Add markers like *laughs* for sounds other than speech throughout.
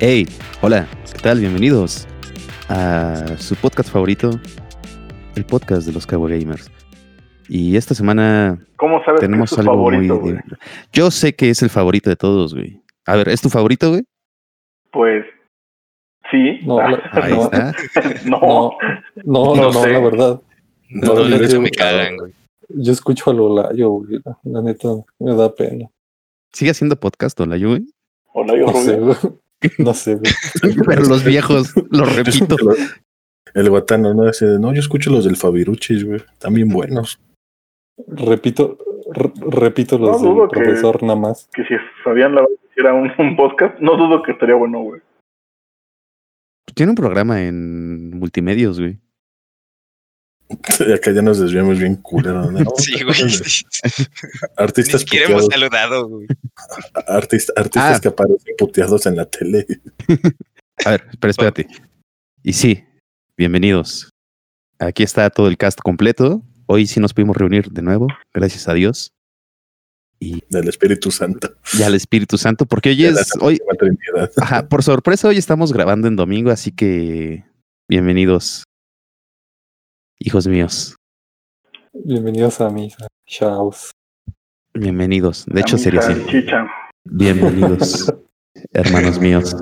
Hey, hola, ¿qué tal? Bienvenidos a su podcast favorito, el podcast de los Cabo Gamers. Y esta semana ¿Cómo sabes tenemos que es tu algo favorito, muy... güey? Yo sé que es el favorito de todos, güey. A ver, ¿es tu favorito, güey? Pues sí. No, la- *laughs* Ahí no, está. *laughs* no. no, no, No no, no, sé. la verdad. No, No, no, yo- me cagan, güey. Yo escucho a Lolayo, güey. La, neta me da pena. ¿Sigue haciendo podcast, Hola, yo, güey? Hola, yo No sé, Rubio. güey. No sé, güey. *laughs* Pero los viejos, lo *laughs* repito. El guatano, ¿no? De, no, yo escucho los del Fabiruchis, güey. Están bien buenos. Repito, repito los No del que- profesor nada más. Que si Fabián la hiciera un, un podcast, no dudo que estaría bueno, güey. Tiene un programa en multimedios, güey. Y *laughs* acá ya nos desviamos bien culero, ¿no? *laughs* Sí, güey. Ni Artistas siquiera hemos puteados, saludado, güey. artist- artistas Ah. que aparecen puteados en la tele. *laughs* A ver, pero espérate. Y sí, bienvenidos. Aquí está todo el cast completo. Hoy sí nos pudimos reunir de nuevo, gracias a Dios. Y Del Espíritu Santo. ya al Espíritu Santo, porque hoy es, hoy, Santísima Trinidad. ajá, por sorpresa, hoy estamos grabando en domingo, así que bienvenidos, hijos míos, Bienvenidos a misa. Chaos. bienvenidos. De hecho, A sería así. salchicha. Bienvenidos, *laughs* hermanos míos,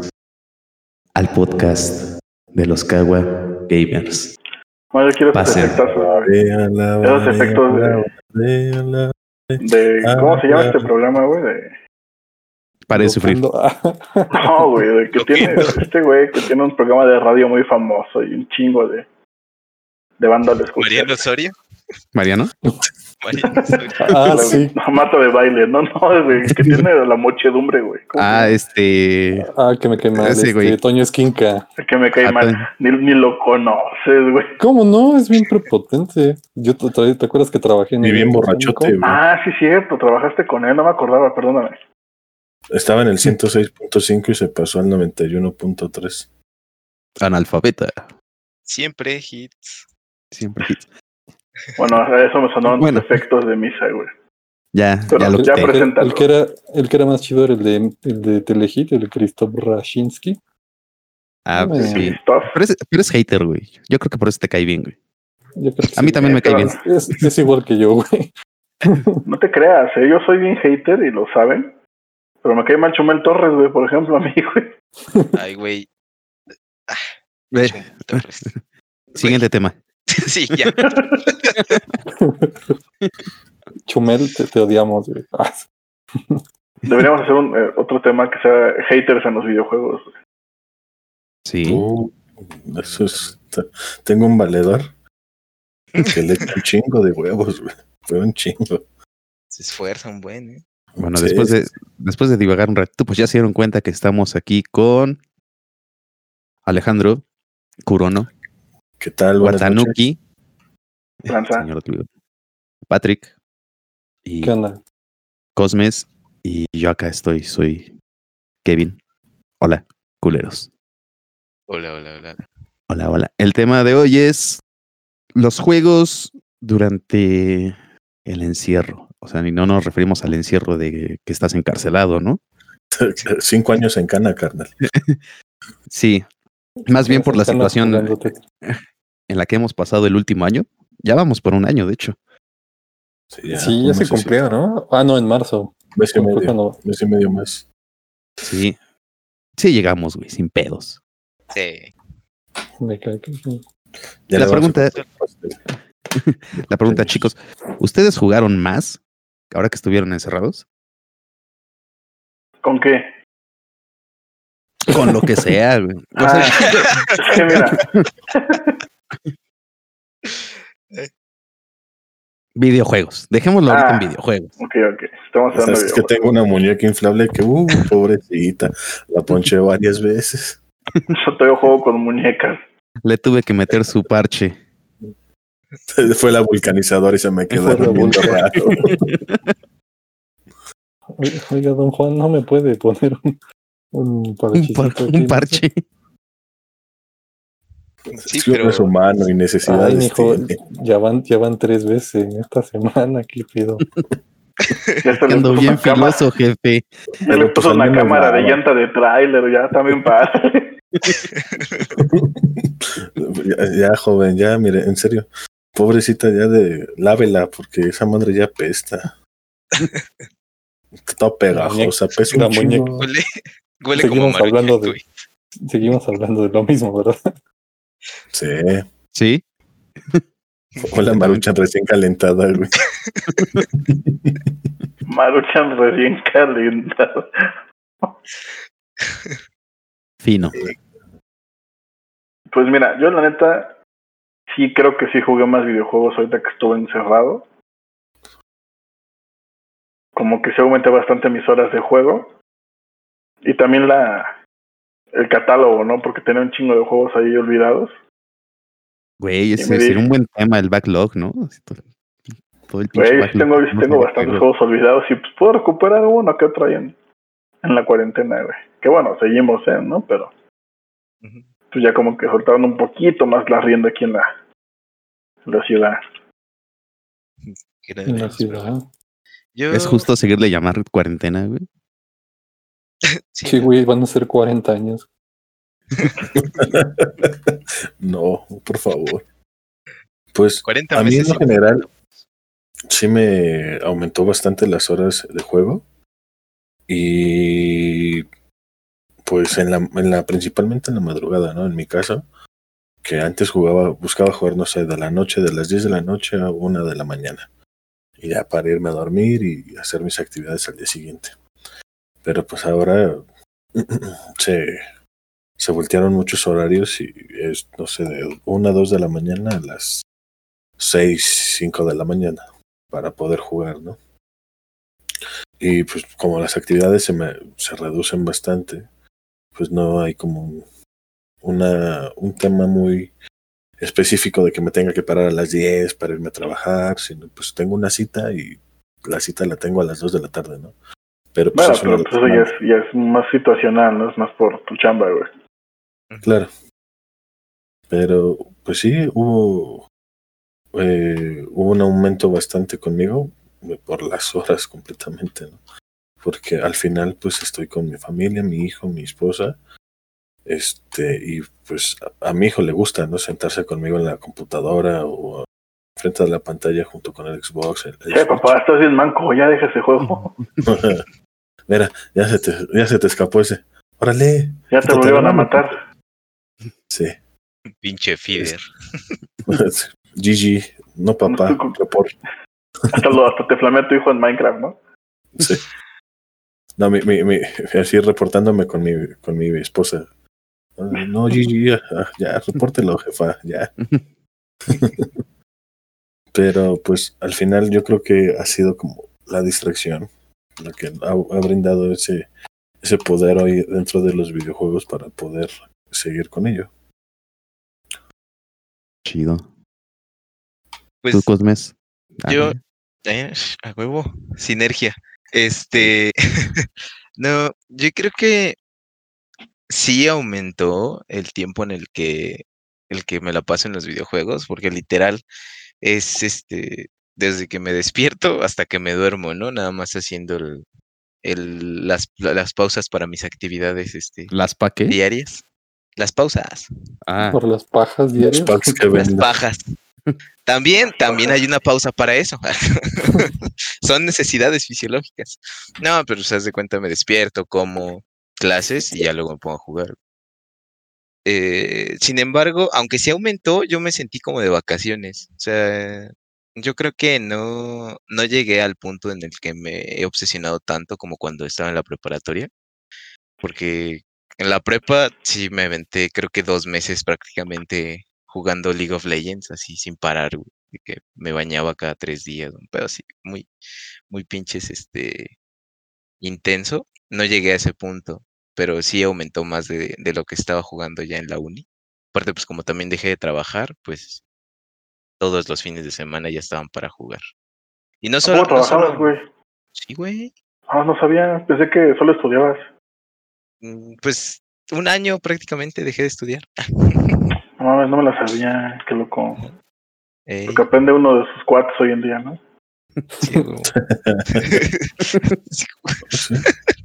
al podcast de los Kawa Gamers. No, yo quiero esos Pase. efectos Véala, Esos efectos de- ¿Cómo se llama este programa, güey? De... Para de sufrir. *laughs* No, güey, de que tiene este güey que tiene un programa de radio muy famoso y un chingo de, de banda. Mariano Osorio. Mariano. Mariano *laughs* Osorio. ah, sí. No, mata de baile, no, no, güey, que *laughs* tiene la mochedumbre, güey. ¿Cómo Ah, este. Ah, que me cae mal. Ese, este, güey. Toño Esquinca. que me cae Ah, mal. Ni, ni lo conoces, güey. ¿Cómo no? Es bien prepotente. Yo te, te- ¿te acuerdas que trabajé en Y bien borrachote, güey. Ah, sí, cierto, trabajaste con él, no me acordaba, perdóname. Estaba en el 106.5 y se pasó al 91.3. Analfabeta. Siempre hits. Siempre hits. Bueno, a eso me sonaron Bueno. los efectos de misa, güey. Ya, Pero ya lo ya El, que era, el que era más chido era el de, el de Telehit, el de Krzysztof Rashinsky. Ah, pues sí. Pero es, pero es hater, güey. Yo creo que por eso te cae bien, güey. A mí sí. también me cae bien. Es, es igual que yo, güey. No te creas, ¿eh? yo soy bien hater y lo saben. Pero me cae mal Chumel Torres, güey, por ejemplo, a mí, güey. Ay, güey. Torres. Siguiente tema. *laughs* Sí, ya. *laughs* Chumel, te, te odiamos, güey. *laughs* Deberíamos hacer un, eh, otro tema que sea haters en los videojuegos. Sí. Uh, eso es. Tengo un valedor que le echa un chingo de huevos, güey. Fue un chingo. Se esfuerza un buen, ¿eh? Bueno, Sí, después de después de divagar un ratito, pues ya se dieron cuenta que estamos aquí con Alejandro Curono, ¿Qué tal? Watanuki, señor Patrick y ¿Qué onda? Cosmes. Y yo acá estoy, soy Kevin. Hola, culeros. Hola, hola, hola. Hola, hola. El tema de hoy es los juegos durante el encierro. O sea, ni no nos referimos al encierro de que estás encarcelado, ¿no? *laughs* Cinco años en cana, carnal. *laughs* Sí, más bien por la situación jugándote. *laughs* en la que hemos pasado el último año. Ya vamos por un año, de hecho. Sí, ya, Sí, ya se cumplió, ¿no? Ah, no, en marzo. Mes y medio. cuando- Mes y medio más. Sí. Sí llegamos, güey, sin pedos. Sí. me cae que sí. Ya *laughs* La pregunta-. La pregunta, chicos, ¿ustedes jugaron más ahora que estuvieron encerrados? ¿Con qué? Con lo que sea, güey. O Ah, sea, *laughs* es que mira, *laughs* videojuegos. Dejémoslo ahorita Ah. en videojuegos. ok, ok. Estamos hablando de es que tengo una muñeca inflable que, uh, pobrecita, la ponché varias veces. *laughs* Yo todavía juego con muñecas. Le tuve que meter su parche. *laughs* Fue la vulcanizadora y se me quedó viendo raro. *laughs* Oiga, don Juan, no me puede poner un, un Un, parche. Sí, uno pero es humano y necesidades Ay, mijo, ya van, ya van tres veces en esta semana, ¿qué pido? Se Ando bien filoso, jefe. ya le pues, puso una cámara de llanta de tráiler, ya también para. *laughs* ya, ya, joven, ya, mire, en serio. Pobrecita, ya de lávela, porque esa madre ya pesta. *laughs* Está pegajosa, pesa la un. Huele, huele como Seguimos hablando maruchan, de-. Seguimos hablando de lo mismo, ¿verdad? Sí, Sí. hola maruchan recién calentada, güey. *laughs* Maruchan recién calentado. Fino. Pues mira, yo la neta sí creo que sí jugué más videojuegos ahorita que estuve encerrado. Como que se aumenté bastante mis horas de juego. Y también la el catálogo, ¿no? Porque tenía un chingo de juegos ahí olvidados. Güey, ese sería un buen tema, el backlog, ¿no? Así Todo, todo el pinche Güey, sí tengo, sí tengo bastantes juegos olvidados y pues puedo recuperar uno que otro ahí en, en la cuarentena, güey. Que bueno, seguimos en, ¿no? Pero pues ya como que soltaron un poquito más la rienda aquí en la, en la ciudad. En la Yo, Es justo seguirle llamar cuarentena, güey. *laughs* sí, Sí, güey, van a ser 40 años. *laughs* No, por favor. Pues 40 a mí en meses. general sí me aumentó bastante las horas de juego. Y pues en la, en la principalmente en la madrugada, ¿no? En mi caso, que antes jugaba, buscaba jugar, no sé, de la noche, de las 10 de la noche a una de la mañana. Y ya para irme a dormir y hacer mis actividades al día siguiente. Pero pues ahora *clears throat* se, se voltearon muchos horarios y es, no sé, de una a dos de la mañana a las 6, 5 de la mañana para poder jugar, ¿no? Y pues como las actividades se me se reducen bastante, pues no hay como un, una, un tema muy específico de que me tenga que parar a las 10 para irme a trabajar, sino pues tengo una cita y la cita la tengo a las 2 de la tarde, ¿no? Pero pues Bueno, pero pues eso ya es, ya es más situacional, ¿no? Es más por tu chamba, güey. Claro. Pero, pues sí, hubo, eh, hubo un aumento bastante conmigo eh, por las horas completamente, ¿no? Porque al final, pues estoy con mi familia, mi hijo, mi esposa, este, y pues a, a mi hijo le gusta, ¿no? Sentarse conmigo en la computadora o frente a la pantalla junto con el Xbox. el- el Eh, papá, estás bien manco, ya deja ese juego. *laughs* Mira, ya se te, ya se te escapó ese. Órale. Ya te la volvieron a matar. Sí. Pinche feeder. GG, *laughs* no papá. Hasta, lo, hasta te flamea tu hijo en Minecraft, ¿no? Sí. No, mi, mi, mi- así reportándome con mi, con mi esposa. No, Gigi, ya, ya, repórtelo, jefa, ya. *laughs* Pero pues al final yo creo que ha sido como la distracción la que ha, ha brindado ese, ese poder hoy dentro de los videojuegos para poder seguir con ello. Chido. Pues ¿Tú, Cosmes? Yo- Eh, a huevo, sinergia. Este, *laughs* no, yo creo que sí aumentó el tiempo en el que el que me la paso en los videojuegos, porque literal es este desde que me despierto hasta que me duermo, ¿no? Nada más haciendo el, el- las, las pausas para mis actividades este, ¿Las pa' qué? diarias. Las pausas, Ah, Por las pajas diarias. Que *laughs* las pajas. También, también hay una pausa para eso. *laughs* Son necesidades fisiológicas. No, pero se de cuenta, me despierto, como clases y ya luego me pongo a jugar. Eh, sin embargo, aunque sí aumentó, yo me sentí como de vacaciones. O sea, yo creo que no, no llegué al punto en el que me he obsesionado tanto como cuando estaba en la preparatoria. Porque en la prepa sí me aventé, creo que dos meses prácticamente jugando League of Legends, así sin parar, güey, que me bañaba cada tres días, un pedo así, muy, muy pinches, este, intenso. No llegué a ese punto, pero sí aumentó más de, de lo que estaba jugando ya en la uni. Aparte, pues como también dejé de trabajar, pues todos los fines de semana ya estaban para jugar. Y no solo, ¿Cómo no trabajabas, solo- güey? sí, güey, Ah, no sabía. Pensé que solo estudiabas. mm, pues un año prácticamente dejé de estudiar. *laughs* No mames, no me la sabía. Qué loco. Eh, Porque aprende uno de sus cuates hoy en día, ¿no? Sí, güey. *laughs* *laughs*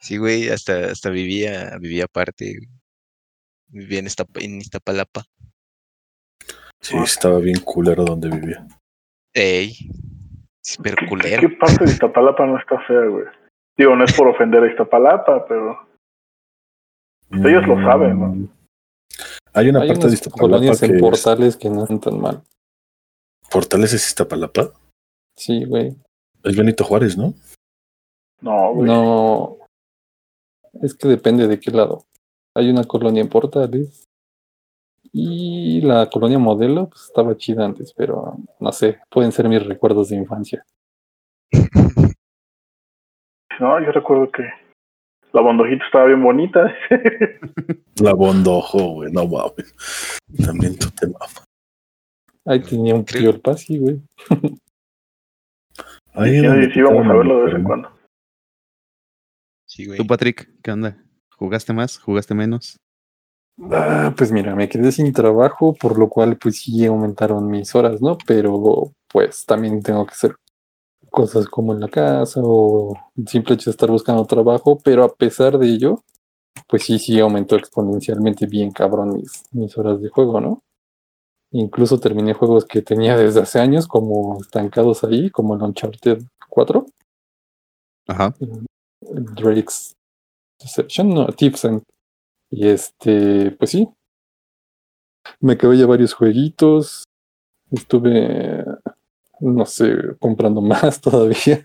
Sí, güey, hasta, hasta vivía, vivía aparte. Vivía en, Iztap- en Iztapalapa. Sí, estaba bien culero donde vivía. Ey. ¿Qué, culero. qué parte de Iztapalapa no está fea, güey? Digo, no es por ofender a Iztapalapa, pero Ellos lo saben, ¿no? Mm. Hay una Hay parte de unas Iztapalapa colonias que en es- portales que no están tan mal. Portales es Iztapalapa. Sí, güey. Es Benito Juárez, ¿no? No, güey. No. Es que depende de qué lado. Hay una colonia en Portales. Y la colonia modelo pues, estaba chida antes, pero no sé, pueden ser mis recuerdos de infancia. *laughs* No, yo recuerdo que la bondojita estaba bien bonita. *laughs* La Bondojo, güey. No mames. También tu tema. Ahí tenía un tío el pasi, güey. Ahí donde sí, íbamos a verlo de vez en cuando. Sí, güey. ¿Tú, Patrick? ¿Qué onda? ¿Jugaste más? ¿Jugaste menos? Ah, pues mira, me quedé sin trabajo, por lo cual pues sí aumentaron mis horas, ¿no? Pero pues también tengo que hacer cosas como en la casa o el simple hecho de estar buscando trabajo, pero a pesar de ello, pues sí, sí aumentó exponencialmente bien cabrón mis, mis horas de juego, ¿no? Incluso terminé juegos que tenía desde hace años como estancados ahí, como el Uncharted 4, Ajá. Drake's Deception, no, Tips and y este, pues sí. Me acabé ya varios jueguitos. Estuve, no sé, comprando *laughs* más todavía.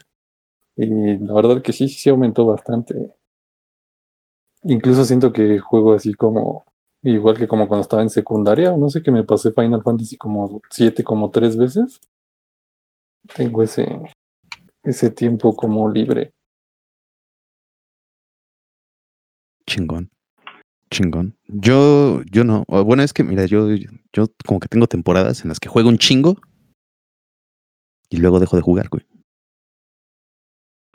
Y la verdad que sí, sí aumentó bastante. Incluso siento que juego así como, igual que como cuando estaba en secundaria, no sé que me pasé Final Fantasy como siete, como tres veces. Tengo ese, ese tiempo como libre. Chingón. Chingón. Yo, yo no. O Bueno, es que mira, yo, yo como que tengo temporadas en las que juego un chingo y luego dejo de jugar, güey.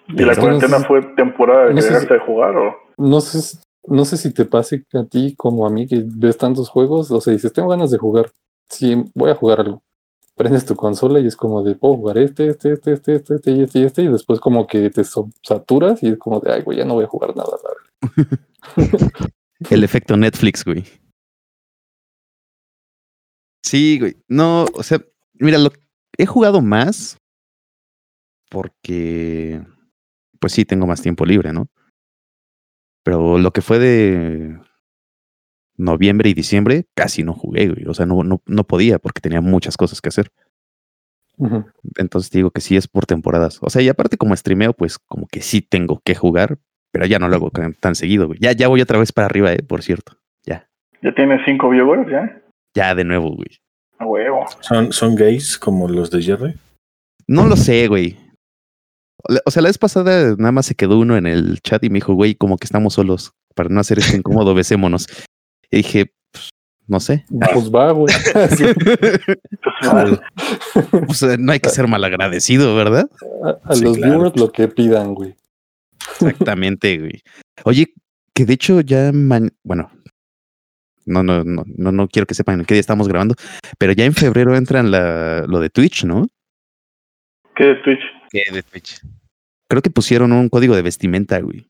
¿Y Pero la cuarentena fue temporada de no sé si- de jugar o? No sé, si- no sé si te pase a ti como a mí que ves tantos juegos, o sea, dices, tengo ganas de jugar, sí, voy a jugar algo. Prendes tu consola y es como de, puedo jugar este, este, este, este, este, este y este y este, y después como que te saturas y es como de, ay, güey, ya no voy a jugar nada. verdad". *laughs* El efecto Netflix, güey. Sí, güey. No, o sea, mira, lo he jugado más porque, pues sí, tengo más tiempo libre, ¿no? Pero lo que fue de noviembre y diciembre, casi no jugué, güey. O sea, no, no, no podía porque tenía muchas cosas que hacer. Entonces te digo que sí es por temporadas. O sea, y aparte como streameo, pues como que sí tengo que jugar, pero ya no lo hago tan, tan seguido, güey. Ya, ya voy otra vez para arriba, eh, por cierto. Ya. ¿Ya tienes cinco viewers ya? Ya de nuevo, güey. A huevo. ¿Son, ¿Son gays como los de Jerry? No lo sé, güey. O sea, la vez pasada nada más se quedó uno en el chat y me dijo, güey, como que estamos solos. Para no hacer esto incómodo, besémonos. Y dije, pues, no sé. Pues va, güey. *laughs* Pues, sea, no hay que ser malagradecido, ¿verdad? A, a Sí, los claro. viewers lo que pidan, güey. Exactamente, güey. Oye, que de hecho ya, man- bueno, no, no, no, no, no quiero que sepan en qué día estamos grabando, pero ya en febrero entran la, lo de Twitch, ¿no? ¿Qué de Twitch? ¿Qué de Twitch? Creo que pusieron un código de vestimenta, güey.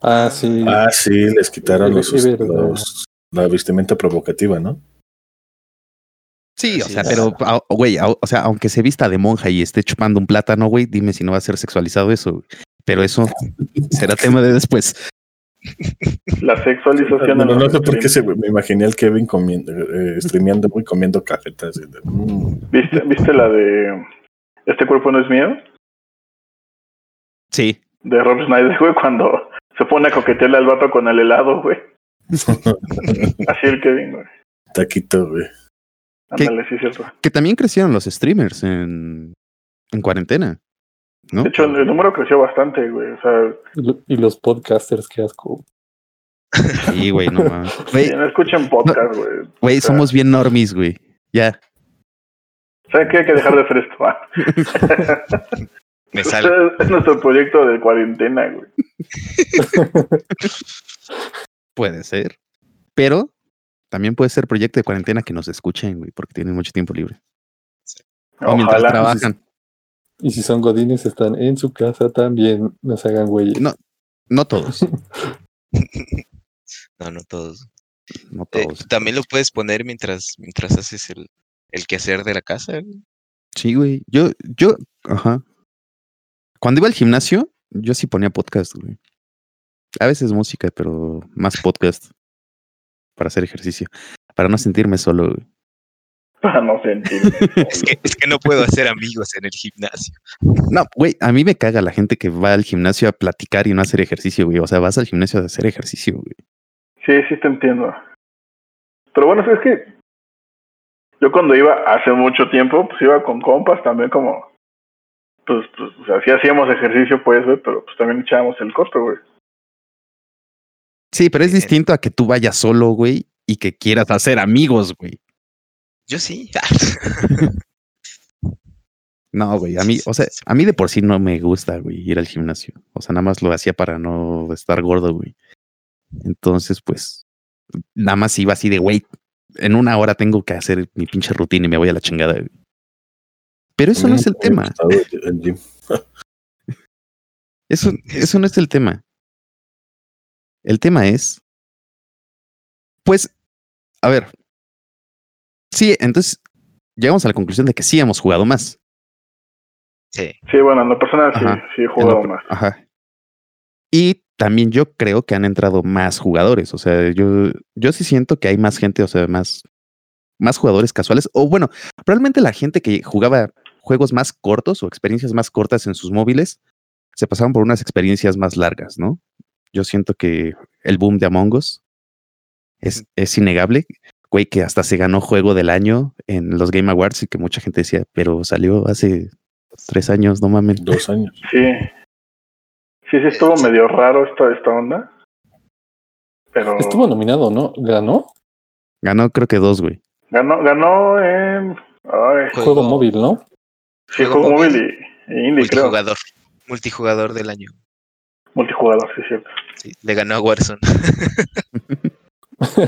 Ah, sí. Ah, sí, les quitaron los, sí, verdad. los- la vestimenta provocativa, ¿no? Sí, o sea, pero, a- güey, o sea, aunque se vista de monja y esté chupando un plátano, güey, dime si no va a ser sexualizado eso, güey. Pero eso será tema de después. La sexualización No, no, los sé por qué streams. se, me imaginé al Kevin comiendo, eh, streameando y comiendo de, mm. ¿Viste, ¿Viste la de Este cuerpo no es mío? Sí. De Rob Snyder, güey, cuando se pone a coquetearle al vato con el helado, güey. *laughs* Así el Kevin, güey. Taquito, güey. Ándale, sí es cierto. Que también crecieron los streamers en, en cuarentena, ¿no? De hecho, el, el número creció bastante, güey. O sea, Y, lo- y los podcasters, qué asco. Sí, güey, no mames. *laughs* sí, Güey, no escuchen podcast, güey. güey, o sea, somos bien normies, güey. Ya. ¿Saben qué? Hay que dejar de hacer esto. *laughs* Me sale. es nuestro proyecto de cuarentena, güey. *laughs* Puede ser. Pero también puede ser proyecto de cuarentena que nos escuchen, güey, porque tienen mucho tiempo libre. O mientras trabajan. Y si son godines, están en su casa también. No se hagan güey. No, no todos. *laughs* No, no todos. No Eh, todos. También lo puedes poner mientras, mientras haces el, el quehacer de la casa. güey. Sí, güey. Yo, yo, ajá. Cuando iba al gimnasio, yo sí ponía podcast, güey. A veces música, pero más podcast para hacer ejercicio. Para no sentirme solo, güey. Para no sentir. *laughs* Es que, es que no puedo hacer amigos en el gimnasio. No, güey, a mí me caga la gente que va al gimnasio a platicar y no a hacer ejercicio, güey. O sea, vas al gimnasio a hacer ejercicio, güey. Sí, sí te entiendo. Pero bueno, es que yo cuando iba hace mucho tiempo, pues iba con compas también como, pues, pues o sea, sí hacíamos ejercicio pues, güey, pero pues también echábamos el costo, güey. Sí, pero es distinto a que tú vayas solo, güey, y que quieras hacer amigos, güey. Yo sí. *laughs* *laughs* No, güey, a mí, o sea, a mí de por sí no me gusta, güey, ir al gimnasio. O sea, nada más lo hacía para no estar gordo, güey. Entonces, pues, nada más iba así de, güey, en una hora tengo que hacer mi pinche rutina y me voy a la chingada, güey. Pero eso no es el tema. el- *laughs* gym. Eso, eso no es el tema. El tema es, pues, a ver. Sí, entonces llegamos a la conclusión de que sí hemos jugado más. Sí. Sí, bueno, en lo personal sí, Ajá. sí he lo jugado más. Ajá. Y también yo creo que han entrado más jugadores. O sea, yo, yo sí siento que hay más gente, o sea, más, más jugadores casuales. O bueno, probablemente la gente que jugaba juegos más cortos o experiencias más cortas en sus móviles se pasaban por unas experiencias más largas, ¿no? Yo siento que el boom de Among Us es, es innegable. Güey, que hasta se ganó juego del año en los Game Awards y que mucha gente decía, pero salió hace tres años, no mames. Dos años. *laughs* Sí. Sí, sí estuvo medio raro esta, esta onda. Pero Estuvo nominado, ¿no? ¿Ganó? Ganó creo que dos, güey. ganó, ganó en ay, Juego- Juego móvil, ¿no? Sí, juego juego móvil y, y indie, creo. Multijugador. Multijugador del año. Multijugador, sí, cierto. Sí, le ganó a Warzone. *laughs*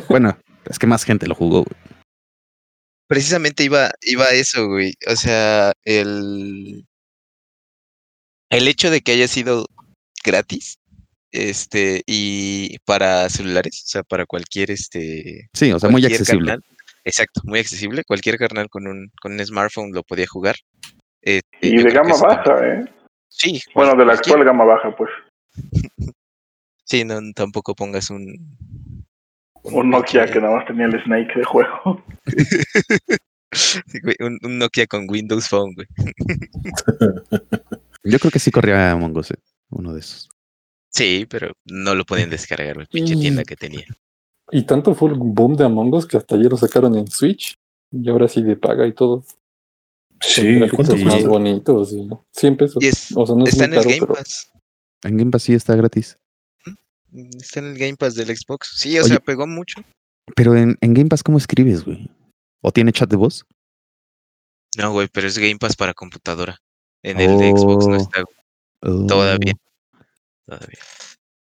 Bueno, es que más gente lo jugó, güey. Precisamente iba, iba a eso, güey. O sea, el, el hecho de que haya sido gratis, este, y para celulares, o sea, para cualquier, este, Sí, o sea, muy accesible. carnal. Exacto, muy accesible. Cualquier carnal con un, con un smartphone lo podía jugar. Este, Y de gama baja, ¿eh? Sí. Bueno, de la cualquier- actual gama baja, pues. *laughs* Sí, no, tampoco pongas un... Un Nokia que nada más tenía el Snake de juego. *laughs* Un, un Nokia con Windows Phone, güey. *laughs* Yo creo que sí corría Among Us, eh, uno de esos. Sí, pero no lo podían descargar, güey, pinche Mm. tienda que tenía. Y tanto fue el boom de Among Us que hasta ayer lo sacaron en Switch. Y ahora sí de paga y todo. Sí, Gráficos ¿cuánto sí. más bonitos. Y 100 pesos. Es, O sea, no es está en el caro, Game pero Pass. En Game Pass sí está gratis. Está en el Game Pass del Xbox. Sí, o Oye. sea, pegó mucho. Pero en, en Game Pass, ¿cómo escribes, güey? ¿O tiene chat de voz? No, güey, pero es Game Pass para computadora. En el de Xbox no Oh. está Oh, todavía. Todavía.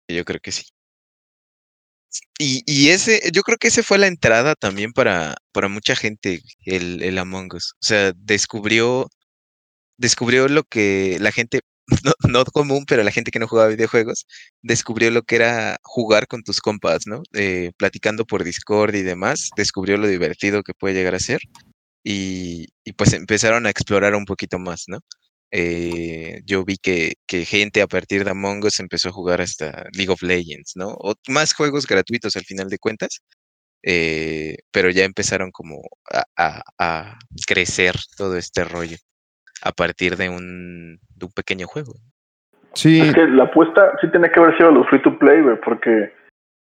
Yo creo que sí. Y, y ese, yo creo que ese fue la entrada también para, para mucha gente, el, el Among Us. O sea, descubrió, descubrió lo que la gente, *laughs* no, no común, pero la gente que no jugaba videojuegos, descubrió lo que era jugar con tus compas, ¿no? Eh, platicando por Discord y demás, descubrió lo divertido que puede llegar a ser. Y, y pues empezaron a explorar un poquito más, ¿no? Eh, yo vi que, que gente a partir de Among Us empezó a jugar hasta League of Legends, ¿no? O más juegos gratuitos al final de cuentas, eh, pero ya empezaron como a, a- a crecer todo este rollo a partir de un, de un pequeño juego. Sí, Es que la apuesta sí tiene que haber sido los free to play, güey, porque,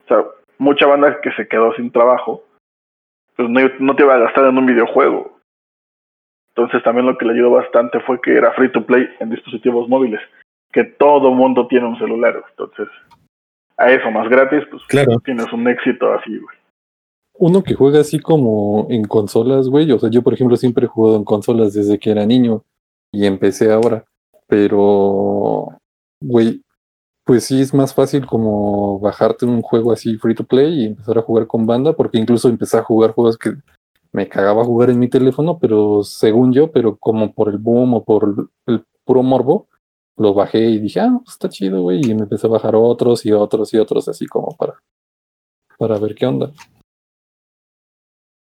o sea, mucha banda que se quedó sin trabajo, pues no, no te iba a gastar en un videojuego. Entonces también lo que le ayudó bastante fue que era free to play en dispositivos móviles, que todo mundo tiene un celular. Entonces, a eso más gratis, pues Claro. tienes un éxito así, güey. uno que juega así como en consolas, güey. O sea, yo, por ejemplo, siempre he jugado en consolas desde que era niño y empecé ahora. Pero, güey, pues sí es más fácil como bajarte un juego así free to play y empezar a jugar con banda, porque incluso empecé a jugar juegos que me cagaba jugar en mi teléfono, pero según yo, pero como por el boom o por el puro morbo, lo bajé y dije, ah, pues está chido, güey. Y me empecé a bajar otros y otros y otros, así como para, para ver qué onda.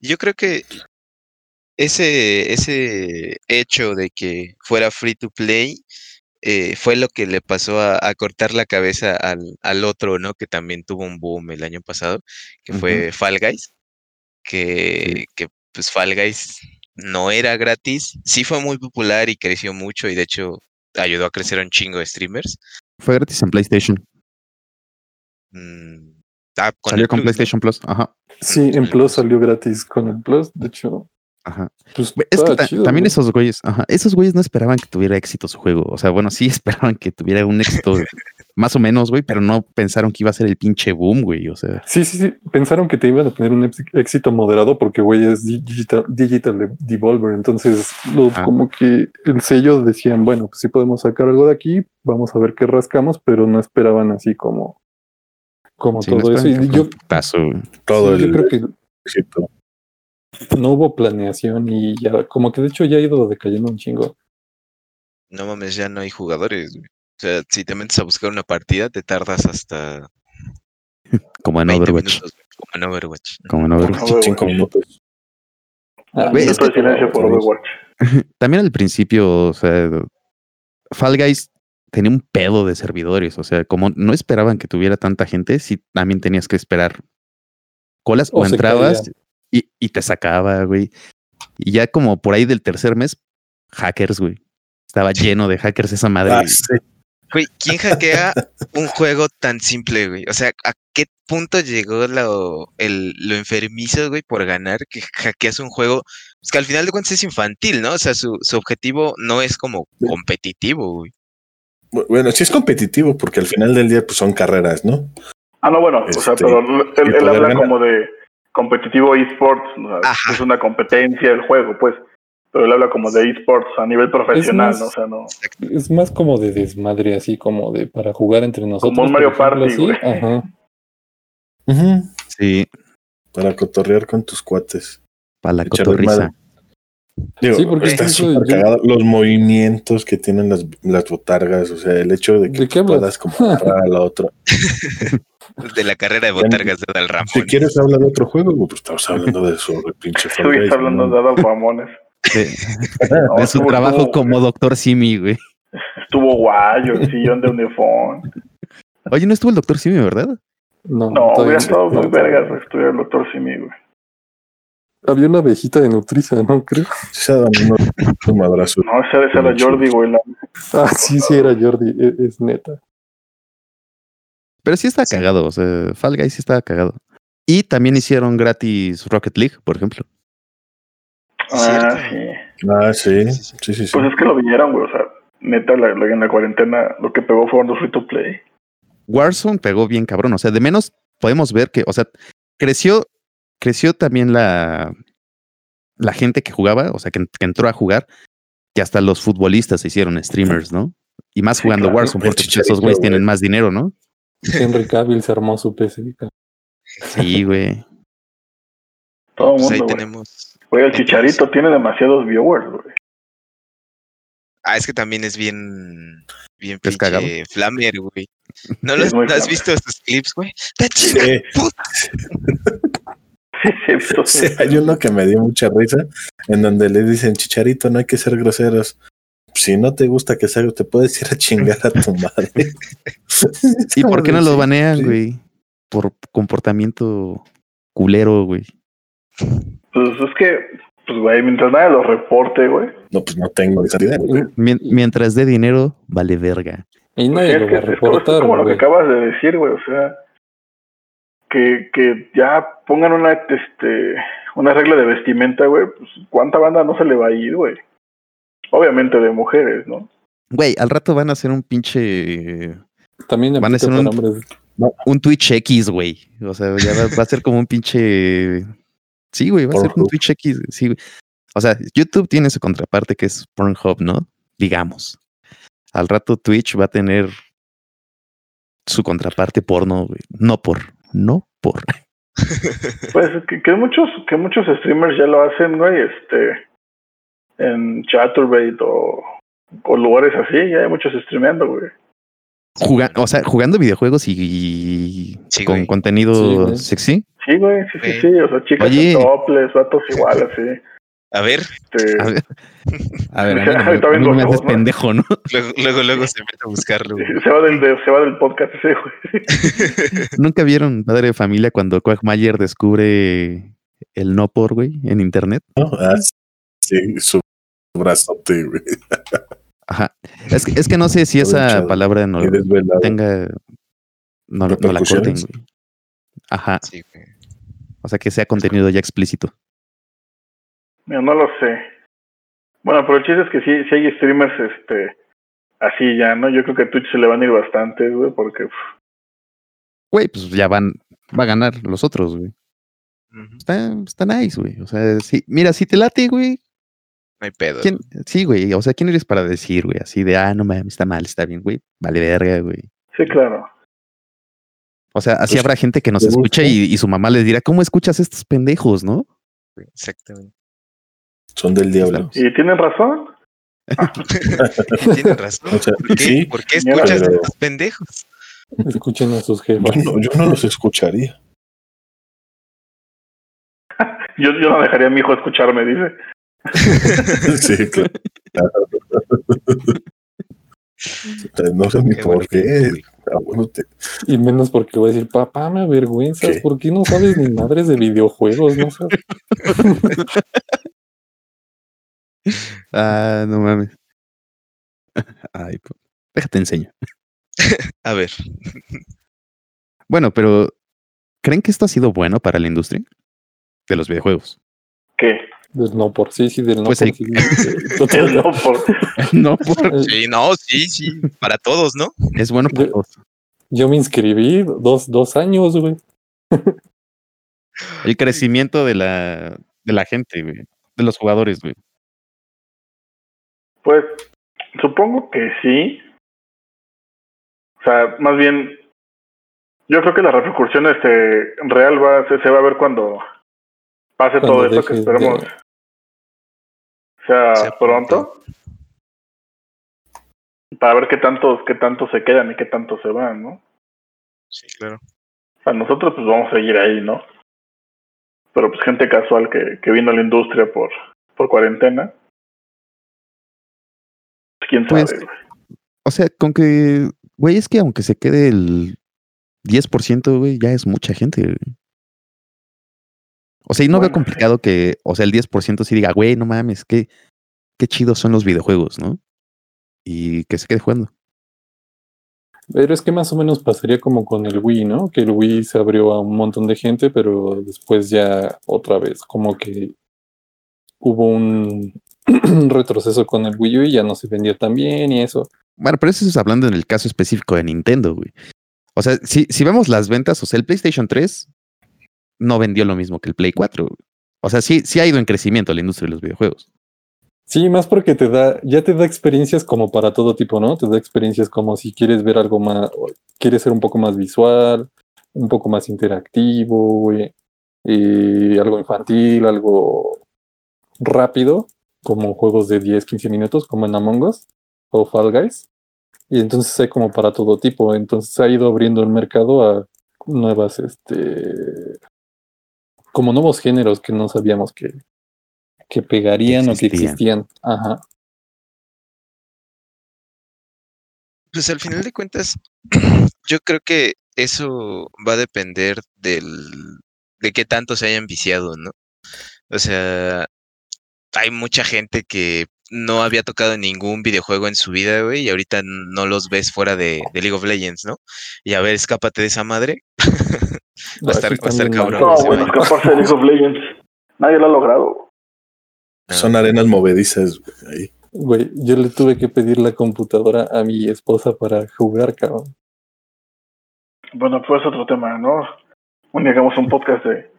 Yo creo que ese, ese hecho de que fuera free to play eh, fue lo que le pasó a, a cortar la cabeza al, al, otro, ¿no? Que también tuvo un boom el año pasado, que uh -huh. fue Fall Guys. Que, sí. que pues Fall Guys no era gratis, sí fue muy popular y creció mucho y de hecho ayudó a crecer a un chingo de streamers. Fue gratis en PlayStation. Mm, ah, con salió con Plus, PlayStation ¿no? Plus, ajá. Sí, en Plus salió gratis con el Plus, de hecho. Ajá. Pues es que ta chido, también esos güeyes, ajá, esos güeyes no esperaban que tuviera éxito su juego. O sea, bueno, sí *laughs* esperaban que tuviera un éxito más o menos, güey, pero no pensaron que iba a ser el pinche boom, güey. O sea. Sí, sí, sí. Pensaron que te iban a tener un éxito moderado porque, güey, es digital, digital Devolver. Entonces, lo, como que el sello decían, bueno, pues sí podemos sacar algo de aquí, vamos a ver qué rascamos, pero no esperaban así como, como sí, todo no eso. Y yo, paso, todo sí, el yo creo que éxito. No hubo planeación y ya, como que de hecho ya ha ido decayendo un chingo. No mames, ya no hay jugadores. Güey. O sea, si te metes a buscar una partida, te tardas hasta. *laughs* Como en Overwatch. Minutos, como en Overwatch. Como en Overwatch. Cinco minutos. Ah, es que, por Overwatch. *laughs* También al principio, o sea, Fall Guys tenía un pedo de servidores. O sea, como no esperaban que tuviera tanta gente, sí también tenías que esperar colas o, o entrabas y, y, te sacaba, güey. Y ya como por ahí del tercer mes, hackers, güey. Estaba lleno de hackers esa madre. Ah, sí. Güey, ¿quién hackea un juego tan simple, güey? O sea, ¿a qué punto llegó lo, el, lo enfermizo, güey, por ganar que hackeas un juego? Pues que al final de cuentas es infantil, ¿no? O sea, su, su objetivo no es como competitivo, güey. Bueno, sí es competitivo porque al final del día pues son carreras, ¿no? Ah, no, bueno, este, o sea, este, pero él, él habla ganar. como de competitivo esports, o sea, es una competencia del juego, pues pero él habla como de esports a nivel profesional, más, ¿no? O sea, no. Es más como de desmadre, así como de para jugar entre nosotros. Como un Mario Party, así. Ajá. *laughs* Uh -huh. Sí. Para cotorrear con tus cuates. Para la cotorriza. Digo, sí, porque está súper yo... cagado los movimientos que tienen las, las botargas, o sea, el hecho de que ¿De qué puedas comprar a la otra. *laughs* de la carrera de botargas de Adal Ramón. Si quieres hablar de otro juego, pues estamos hablando de de pinche Estoy hablando ¿no? de Adal Ramones. De, no, de su trabajo estuvo, como doctor Simi, güey. Estuvo guayo, el sillón de Unifón. Oye, no estuvo el doctor Simi, ¿verdad? No, no hubiera estado muy vergas estuviera el doctor Simi, güey. Había una abejita de Nutriza, ¿no? Creo. Se ha dado un madrazo. No, ese, ese era Jordi, güey. La... Ah, sí, sí, era Jordi, es, es, neta. Pero sí está cagado, o sea, Fall Guys sí estaba cagado. Y también hicieron gratis Rocket League, por ejemplo. Ah, sí. Ah, sí. Sí, sí, sí. Pues es que lo vinieron, güey. O sea, neta, la, la, en la cuarentena lo que pegó fueron los free to play. Warzone pegó bien cabrón. O sea, de menos podemos ver que, o sea, creció, creció también la, la gente que jugaba, o sea, que, que entró a jugar, que hasta los futbolistas se hicieron streamers, ¿no? Y más jugando claro. Warzone, porque pues, esos güeyes tienen más dinero, ¿no? Henry Cavill se armó su PC. Sí, güey. Todo el pues mundo. ahí güey. tenemos. Güey, el chicharito tiene demasiados viewers, güey. Ah, es que también es bien. Bien ¿Es cagado? pinche flamer, güey. ¿No, *laughs* los, ¿no has visto estos clips, güey? ¡Está chido! Sí. *laughs* *laughs* sí, sí, hay uno que me dio mucha risa en donde le dicen chicharito no hay que ser groseros si no te gusta que sea te puedes ir a chingar a tu madre. *laughs* ¿y por qué no lo banean güey? por comportamiento culero güey. Pues es que pues güey mientras nadie lo reporte güey. No pues no tengo esa idea güey. mientras dé dinero vale verga. Y nadie es lo que, va a reportar es como güey. lo que acabas de decir güey o sea que, que ya pongan una este una regla de vestimenta, güey, pues cuánta banda no se le va a ir, güey. Obviamente de mujeres, ¿no? Güey, al rato van a hacer un pinche También van a hacer un, hombres. un Twitch X, güey. O sea, ya va, va, a ser como un pinche Sí, güey, va a ser un Twitch X, sí, güey. O sea, YouTube tiene su contraparte que es Pornhub, ¿no? Digamos. Al rato Twitch va a tener su contraparte porno, güey. No por no por. Pues que, que, muchos, que muchos streamers ya lo hacen, güey, este, en Chaturbate o o lugares así, ya hay muchos streameando, güey. Juga- o sea, jugando videojuegos y, y Sí, con güey. contenido Sí, güey. sexy. Sí, güey, sí, sí, sí. O sea, chicas Oye. en toples, vatos igual, *laughs* así. A ver, Este, A ver, a ver, a mí no *laughs* me- a mí haces pendejo, ¿no? *laughs* luego, luego, luego se mete a buscarlo. güey. se, va del, de- se va del podcast ese, güey. *laughs* ¿Nunca vieron Padre de Familia cuando Quagmire descubre el no por, güey, en internet? ¿no? Ah, sí, su brazote, güey. Ajá. Es que, es que no sé si esa palabra no tenga. No, no la corten, güey. Ajá. Sí, güey. O sea, que sea contenido ya explícito. Mira, no lo sé. Bueno, pero el chiste es que sí, sí hay streamers este así ya, ¿no? Yo creo que a Twitch se le van a ir bastantes, güey, porque uf, Güey, pues ya van. Va a ganar los otros, güey. Ujú. Está, está nice, güey. O sea, sí. Mira, si te late, güey. No hay pedo. ¿quién? Sí, güey. O sea, ¿quién eres para decir, güey? Así de, ah, no mames, está mal, está bien, güey. Vale, verga, güey. sí, claro. O sea, así Pues, habrá gente que nos ¿te escucha y, y su mamá les dirá, ¿cómo escuchas estos pendejos, no? Exactamente. Son del diablo. Y tienen razón. *laughs* Tienes razón. O sea, ¿Por qué, sí, ¿Por qué Mira, escuchas a pero- estos pendejos? Escuchen a sus yo jefes. no, yo no los escucharía. *laughs* Yo, yo no dejaría a mi hijo escucharme, dice. *laughs* Sí, claro. No sé ni Qué por qué. güey. Bueno, te- Y menos porque voy a decir, papá, me avergüenzas, ¿Qué? ¿por qué no sabes ni madres de videojuegos? No sé. Ah, no mames. *laughs* Ay, pues, déjate enseño. *laughs* A ver, Bueno, pero ¿creen que esto ha sido bueno para la industria de los videojuegos? ¿Qué? Del no por sí, sí, del no Pues por sí. *laughs* No, por... no, por- sí, no, sí, sí, para todos, ¿no? es bueno para Yo- todos. Yo me inscribí dos, dos años, güey. El crecimiento de la, de la gente, güey, de los jugadores, güey. Pues supongo que sí. O sea, más bien, yo creo que la repercusión este, real va, se, se va a ver cuando pase Cuando todo esto, que esperemos de- sea, Sea pronto. Para ver qué tantos, qué tantos se quedan y qué tantos se van, ¿no? Sí, claro. O sea, nosotros pues vamos a seguir ahí, ¿no? Pero pues gente casual que, que vino a la industria por, por cuarentena. Quién sabe, Pues, güey. O sea, con que, güey, es que aunque se quede el 10%, güey, ya es mucha gente. güey. O sea, y no veo Bueno, complicado que, o sea, el 10% sí diga, güey, no mames, qué, qué chidos son los videojuegos, ¿no? Y que se quede jugando. Pero es que más o menos pasaría como con el Wii, ¿no? Que el Wii se abrió a un montón de gente, pero después ya otra vez como que hubo un *clears throat* retroceso con el Wii U y ya no se vendía tan bien y eso. Bueno, pero eso es hablando en el caso específico de Nintendo, güey. O sea, si, si vemos las ventas, o sea, el PlayStation 3 no vendió lo mismo que el Play 4. güey. O sea, sí, sí ha ido en crecimiento la industria de los videojuegos. Sí, más porque te da, ya te da experiencias como para todo tipo, ¿no? Te da experiencias como si quieres ver algo más, quieres ser un poco más visual, un poco más interactivo, güey, y algo infantil, algo rápido, como juegos de 10, 15 minutos, como en Among Us o Fall Guys. Y entonces hay como para todo tipo. Entonces ha ido abriendo el mercado a nuevas, este, como nuevos géneros que no sabíamos que, que pegarían o que Existían. existían. Ajá. Pues al final de cuentas, *clears throat* yo creo que eso va a depender del, de qué tanto se hayan viciado, ¿no? O sea, hay mucha gente que no había tocado ningún videojuego en su vida, güey, y ahorita no los ves fuera de, de League of Legends, ¿no? Y a ver, escápate de esa madre. *laughs* Va a estar- va a estar cabrón. No, bueno, vaya. escaparse de League of Legends. Nadie lo ha logrado. Son arenas movedizas, güey. Ahí. Güey, yo le tuve que pedir la computadora a mi esposa para jugar, cabrón. Bueno, pues otro tema, ¿no? Un día hagamos un podcast de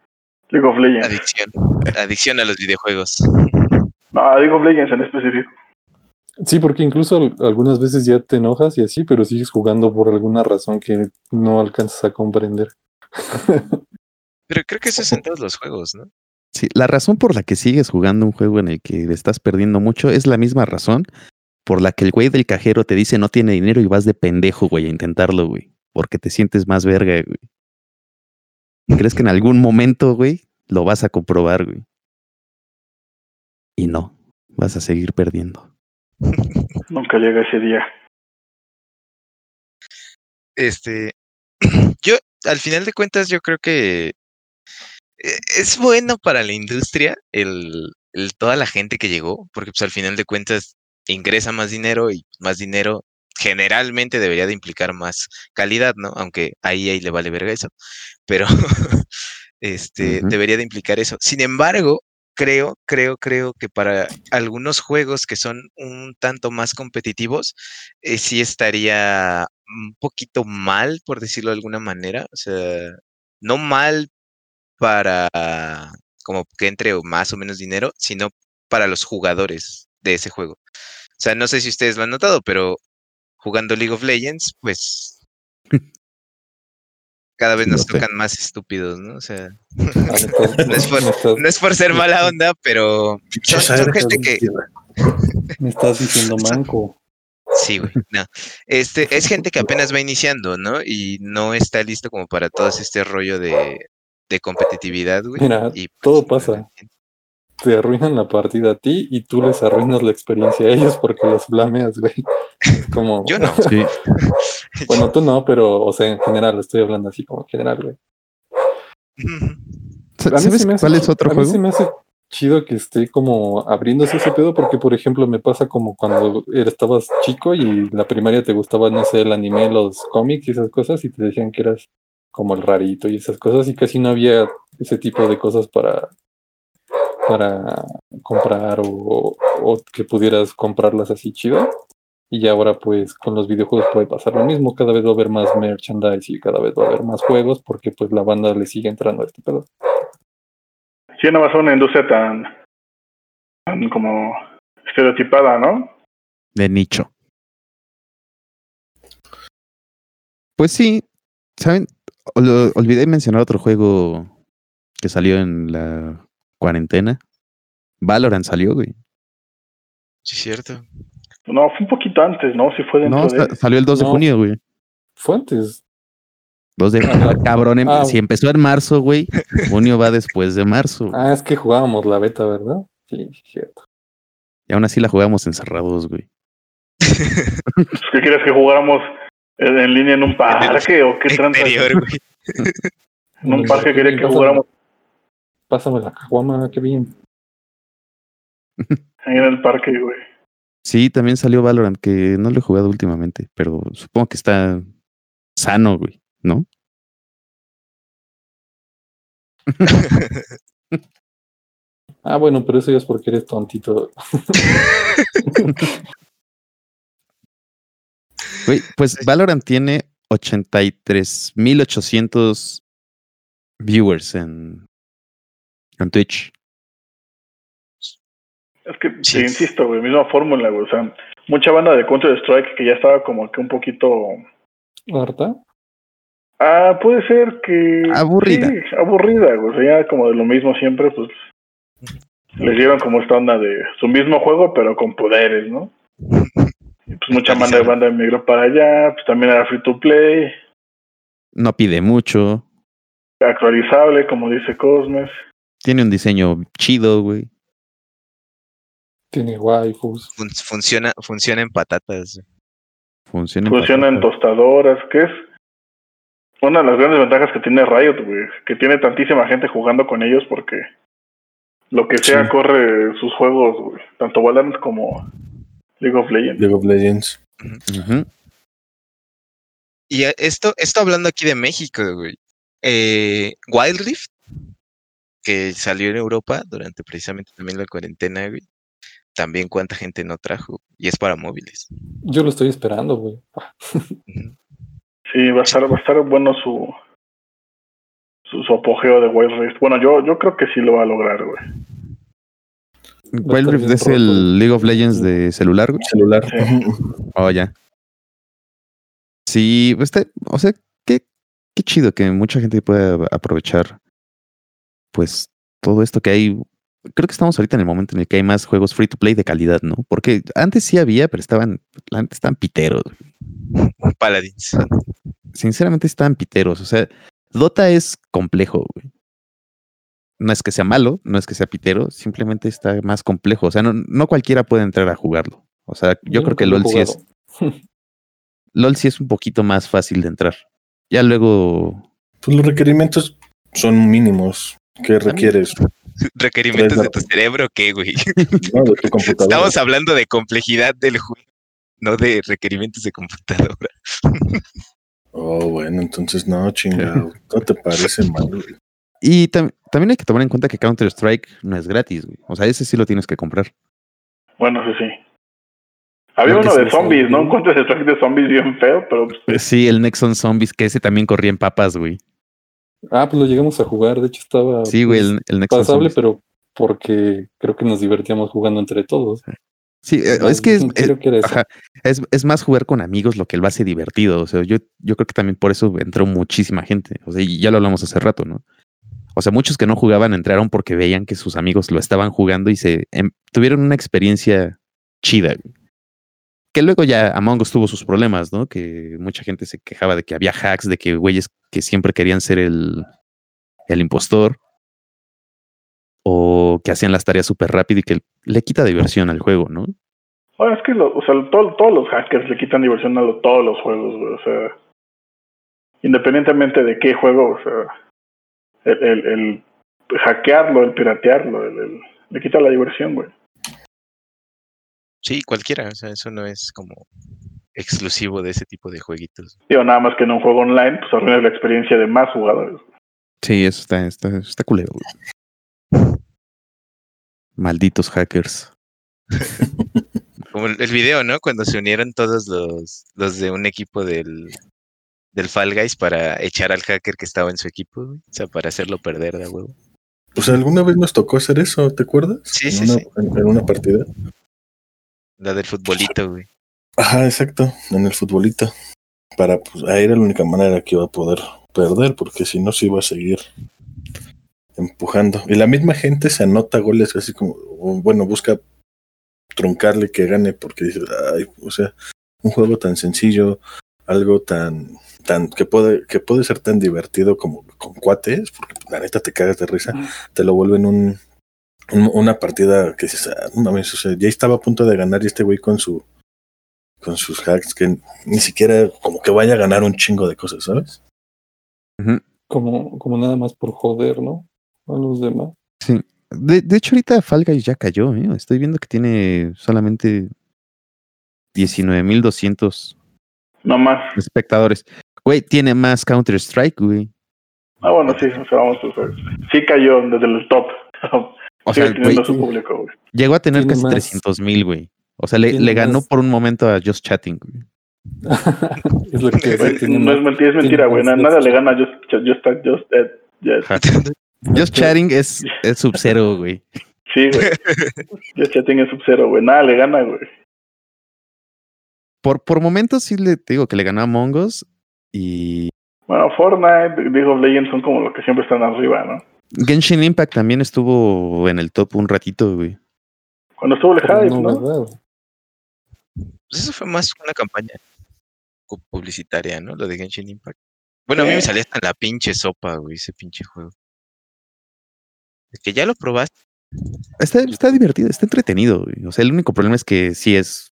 League of Legends. Adicción. Adicción a los videojuegos. No, of Legends en específico. Sí, porque incluso al- algunas veces ya te enojas y así, pero sigues jugando por alguna razón que no alcanzas a comprender. Pero creo que eso es en *laughs* todos los juegos, ¿no? Sí, la razón por la que sigues jugando un juego en el que estás perdiendo mucho es la misma razón por la que el güey del cajero te dice no tiene dinero y vas de pendejo, güey, a intentarlo, güey. Porque te sientes más verga, güey. ¿Crees que en algún momento, güey, lo vas a comprobar, güey? Y no, vas a seguir perdiendo. *laughs* Nunca llega ese día. Este, *clears throat* yo, al final de cuentas, yo creo que eh, es bueno para la industria el, el- toda la gente que llegó, porque pues al final de cuentas ingresa más dinero y más dinero generalmente debería de implicar más calidad, ¿no? Aunque ahí ahí le vale verga eso, pero *laughs* este debería de implicar eso. Sin embargo, creo, creo, creo que para algunos juegos que son un tanto más competitivos, eh, sí estaría un poquito mal, por decirlo de alguna manera. O sea, no mal para como que entre más o menos dinero, sino para los jugadores de ese juego. O sea, no sé si ustedes lo han notado, pero jugando League of Legends, pues *laughs* cada vez nos tocan más estúpidos, ¿no? O sea, Ah, *laughs* No es por- me estás- no es por ser mala onda, pero son, son gente que me estás diciendo *laughs* manco. Sí, güey, no. Este, es gente que apenas va iniciando, ¿no? Y no está listo como para todo este rollo de, de competitividad, güey. Mira, y, pues, todo pasa. entiendo. Te arruinan la partida a ti y tú les arruinas la experiencia a ellos porque los blameas, güey. Es como. Yo no. Sí. *laughs* Bueno, tú no, pero, o sea, en general, estoy hablando así como en general, güey. A mí ¿Sabes se me hace cuál es otro a mí juego? me hace chido que esté como abriéndose ese pedo porque, por ejemplo, me pasa como cuando estabas chico y la primaria te gustaba, no sé, el anime, los cómics y esas cosas y te decían que eras como el rarito y esas cosas y casi no había ese tipo de cosas para para comprar o, o que pudieras comprarlas así chido. Y ahora pues con los videojuegos puede pasar lo mismo, cada vez va a haber más merchandise y cada vez va a haber más juegos porque pues la banda le sigue entrando a este pedo. Sí, no va a ser una industria tan, tan como estereotipada, ¿no? De nicho. Pues sí, ¿saben? Ol- olvidé mencionar otro juego que salió en la cuarentena. Valorant salió, güey. Sí, cierto. No, fue un poquito antes, ¿no? Sí fue dentro No, de... sa- salió el 2 de No. junio, güey. Fue antes. 2 de Ah, *coughs* cabrón. em- ah. Si empezó en marzo, güey, *laughs* junio va después de marzo. Ah, es que jugábamos la beta, ¿verdad? Sí, sí, cierto. Y aún así la jugamos encerrados, güey. Pues, ¿Qué quieres que jugáramos en, línea en un *laughs* parque o qué tranza? *laughs* En un parque quería que jugáramos Pásame la caguama, qué bien. *laughs* ahí en el parque, güey. Sí, también salió Valorant, que no lo he jugado últimamente, pero supongo que está sano, güey, ¿no? *laughs* Ah, bueno, pero eso ya es porque eres tontito. *laughs* Güey, pues Valorant tiene 83.800 viewers en, en Twitch. Es que, Sí. te insisto, güey, misma fórmula, güey. O sea, mucha banda de Counter-Strike que ya estaba como que un poquito... ¿Harta? Ah, puede ser que... Aburrida. Sí, aburrida, güey. O sea, ya como de lo mismo siempre, pues... Les dieron como esta onda de su mismo juego, pero con poderes, ¿no? Y pues mucha banda de banda emigró para allá, pues también era free to play, No pide mucho, actualizable, como dice Cosmes. Tiene un diseño chido, güey. Tiene waifus. Fun- funciona, funciona en patatas. Funciona. en Funciona en patata. tostadoras, que es una de las grandes ventajas que tiene Riot, güey, que tiene tantísima gente jugando con ellos porque lo que sea Sí. corre sus juegos, güey, tanto Valorant como League of Legends. League of Legends. Y a- esto, esto hablando aquí de México, güey. Eh, Wild Rift, que salió en Europa durante precisamente también la cuarentena, güey. También cuánta gente no trajo. Y es para móviles. Yo lo estoy esperando, güey. Sí, va a estar, va a estar bueno su, su, su apogeo de Wild Rift. Bueno, yo, yo creo que sí lo va a lograr, güey. Wild Rift es el League of Legends de celular, güey. Celular. Sí. Oh, ya. Sí, está- o sea, qué, qué chido que mucha gente pueda aprovechar, pues, todo esto que hay creo que estamos ahorita en el momento en el que hay más juegos free to play de calidad, ¿no? Porque antes sí había, pero estaban, antes estaban piteros. *laughs* Paladins. Sinceramente estaban piteros. O sea, Dota es complejo, güey. No es que sea malo, no es que sea pitero, simplemente está más complejo. O sea, no, no cualquiera puede entrar a jugarlo. O sea, yo, creo que LOL sí es. *laughs* LOL sí es un poquito más fácil de entrar. Ya luego, Pues los requerimientos son mínimos. ¿Qué requieres? Requerimientos de tu cerebro, ¿qué, güey? *laughs* No, de tu computadora. Estamos hablando de complejidad del juego, no de requerimientos de computadora. *laughs* Oh, bueno, entonces no, chingado. *laughs* No te parece mal. güey. Y tam- también hay que tomar en cuenta que Counter-Strike no es gratis, güey. O sea, ese sí lo tienes que comprar. Bueno, sí, sí. Había uno de zombies. ¿no? Un Counter Strike de zombies bien feo, pero pues, Sí, el Nexon Zombies, que ese también corría en papas, güey. Ah, pues lo llegamos a jugar. De hecho, estaba Sí, güey, el, el Nexon pasable, Zombies. pero porque creo que nos divertíamos jugando entre todos. Sí, eh, es que es, creo que era ajá, es, es más jugar con amigos lo que lo hace divertido. O sea, yo, yo creo que también por eso entró muchísima gente. O sea, y ya lo hablamos hace rato, ¿no? O sea, muchos que no jugaban entraron porque veían que sus amigos lo estaban jugando y se em, tuvieron una experiencia chida. Que luego ya Among Us tuvo sus problemas, ¿no? Que mucha gente se quejaba de que había hacks, de que güeyes que siempre querían ser el, el impostor. O que hacían las tareas súper rápido y que le quita diversión al juego, ¿no? bueno, es que lo- o sea, todo- todos los hackers le quitan diversión a lo- todos los juegos, güey. O sea, independientemente de qué juego, o sea, el, el, el hackearlo, el piratearlo, el, el- le quita la diversión, güey. Sí, cualquiera, o sea, eso no es como exclusivo de ese tipo de jueguitos. Digo, nada más que en un juego online, pues arruinas la experiencia de más jugadores. Sí, eso está, está, está culero, güey. Malditos hackers. Como el, el video, ¿no? Cuando se unieron todos los, los de un equipo del, del Fall Guys para echar al hacker que estaba en su equipo, güey. O sea, para hacerlo perder de huevo. Pues alguna vez nos tocó hacer eso, ¿te acuerdas? Sí, en sí, una, sí. En, en una partida. La del futbolito, güey. Ajá, exacto, en el futbolito. Para, pues, ahí era la única manera que iba a poder perder, porque si no se iba a seguir empujando. Y la misma gente se anota goles así como, bueno, busca truncarle que gane, porque dice, ay, o sea, un juego tan sencillo, algo tan, tan, que puede, que puede ser tan divertido como con cuates, porque la neta te cagas de risa, te lo vuelven un, un- una partida que dices, ah, no mames, o sea, ya estaba a punto de ganar y este güey con su con sus hacks que ni siquiera como que vaya a ganar un chingo de cosas, ¿sabes? Como, como nada más por joder, ¿no? A los demás. Sí. De, de hecho, ahorita Fall Guys ya cayó, ¿eh? Estoy viendo que tiene solamente 19.200 No más. espectadores. Güey, tiene más Counter-Strike, güey. Ah, bueno, sí, o sea, vamos, sea, sí cayó desde el top. O Sigue sea, teniendo güey, su público, güey. llegó a tener casi más. 300 mil, güey. O sea, le, ganó más. por un momento a Just Chatting, güey. *laughs* es lo que Güey, sí, tiene no es mentira, es mentira, güey. Nada, nada le gana a Just, just, just, eh. Just Chatting es, es Sub-Zero, güey. Sí, güey. Just Chatting es sub-zero, güey. Nada le gana, güey. Por, por momentos sí le digo que le ganó a Mongos y Bueno, Fortnite, League of Legends son como los que siempre están arriba, ¿no? Genshin Impact también estuvo en el top un ratito, güey. Cuando estuvo el hype, no, ¿no? Pues eso fue más una campaña pu- publicitaria, ¿no? Lo de Genshin Impact. Bueno, a mí me salía hasta la pinche sopa, güey, ese pinche juego. Es que ya lo probaste. Está, está divertido, está entretenido, güey. O sea, el único problema es que sí es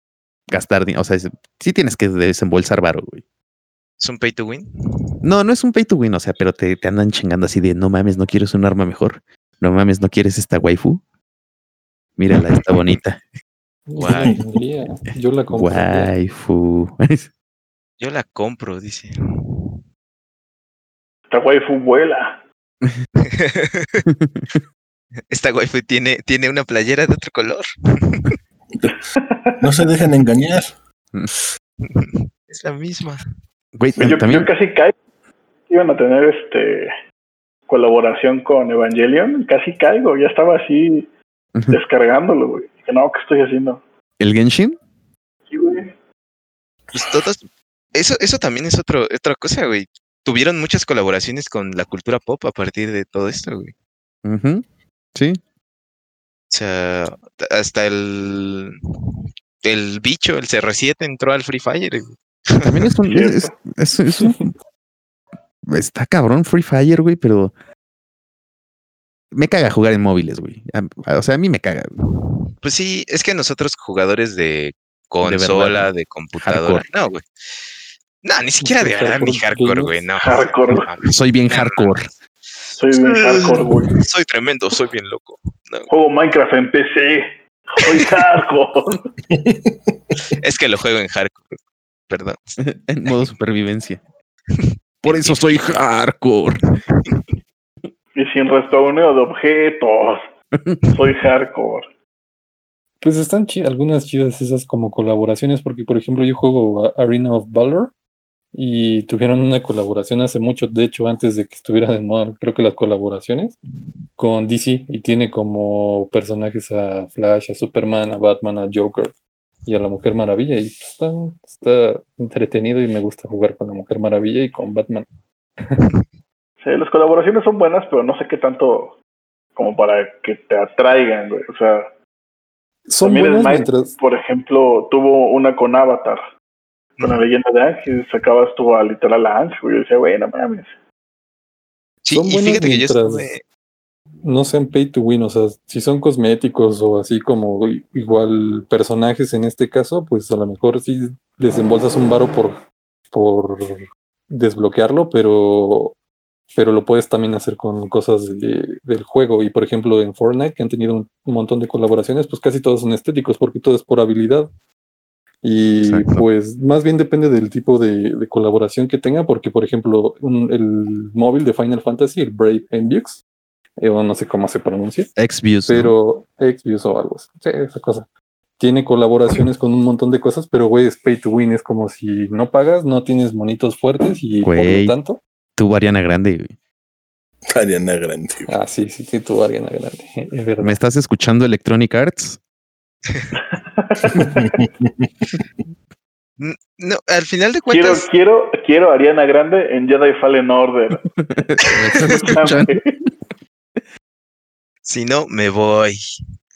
gastar dinero. O sea, es- sí tienes que desembolsar varo, güey. ¿Es un pay to win? No, no es un pay to win, o sea, pero te, te andan chingando así de no mames, no quieres un arma mejor. No mames, no quieres esta waifu. Mírala, está bonita. Guay. Yo la compraría. Waifu. Yo la compro, dice. Esta waifu vuela. *laughs* Esta waifu tiene, tiene una playera de otro color. No se dejen engañar. Es la misma. Güey, Yo, yo casi caigo. Iban a tener este colaboración con Evangelion. Casi caigo. Ya estaba así descargándolo, güey. Dije, no, ¿qué estoy haciendo? ¿El Genshin? Sí, güey. Pues todos. Eso, eso también es otro, otra cosa, güey. Tuvieron muchas colaboraciones con la cultura pop a partir de todo esto, güey. Ujú, Sí. sea, hasta el, el bicho, el CR7 entró al Free Fire. güey. También es un. es- es- es un- *laughs* está cabrón Free Fire, güey, pero. Me caga jugar en móviles, güey. O sea, a mí me caga. güey. Pues sí, es que nosotros jugadores de consola, de, computadora, Hardcore. no, güey. No, ni siquiera de verdad, ni Hardcore güey, no. Hardcore. No. Soy bien hardcore. Soy bien hardcore, güey. Soy tremendo, soy bien loco. No, Juego Minecraft en PC. Soy *laughs* hardcore. es que lo juego en hardcore, perdón. *laughs* en modo *laughs* supervivencia. Por eso soy hardcore. Y sin respawneo de objetos. *laughs* Soy hardcore. Pues están chidas, algunas chidas esas como colaboraciones, porque por ejemplo yo juego Arena of Valor y tuvieron una colaboración hace mucho, de hecho antes de que estuviera de moda, creo que las colaboraciones con DC y tiene como personajes a Flash, a Superman, a Batman, a Joker y a la Mujer Maravilla y está, está entretenido y me gusta jugar con la Mujer Maravilla y con Batman. *laughs* Sí, las colaboraciones son buenas, pero no sé qué tanto como para que te atraigan, güey. O sea, Son También el buenas Smite, mientras... por ejemplo, tuvo una con Avatar. Con la leyenda de Ángel, sacabas tú a literal a Ángel, güey. Yo decía, güey, no mames. Sí, Son y buenas fíjate que yo no sean pay to win, o sea, si son cosméticos o así como igual personajes en este caso, pues a lo mejor sí desembolsas un varo por, por desbloquearlo, pero, pero lo puedes también hacer con cosas de- del juego. Y por ejemplo en Fortnite, que han tenido un, un montón de colaboraciones, pues casi todos son estéticos, porque todo es por habilidad. Y Exacto. pues más bien depende del tipo de, de colaboración que tenga, porque por ejemplo un- el móvil de Final Fantasy, el Brave Envious, eh, o no sé cómo se pronuncia, Xviews. ¿no? pero Xvious o algo así, sí, esa cosa. Tiene colaboraciones con un montón de cosas, pero güey, es pay to win, es como si no pagas, no tienes monitos fuertes y por lo tanto, Tú, Ariana Grande, güey. *laughs* Ariana Grande. güey. ah, sí, sí, sí, tu Ariana Grande, *laughs* es verdad. ¿Me estás escuchando Electronic Arts? *laughs* No, al final de Quiero, cuentas, quiero, quiero a Ariana Grande en Jedi Fallen Order. ¿Me estás escuchando? si no, me voy.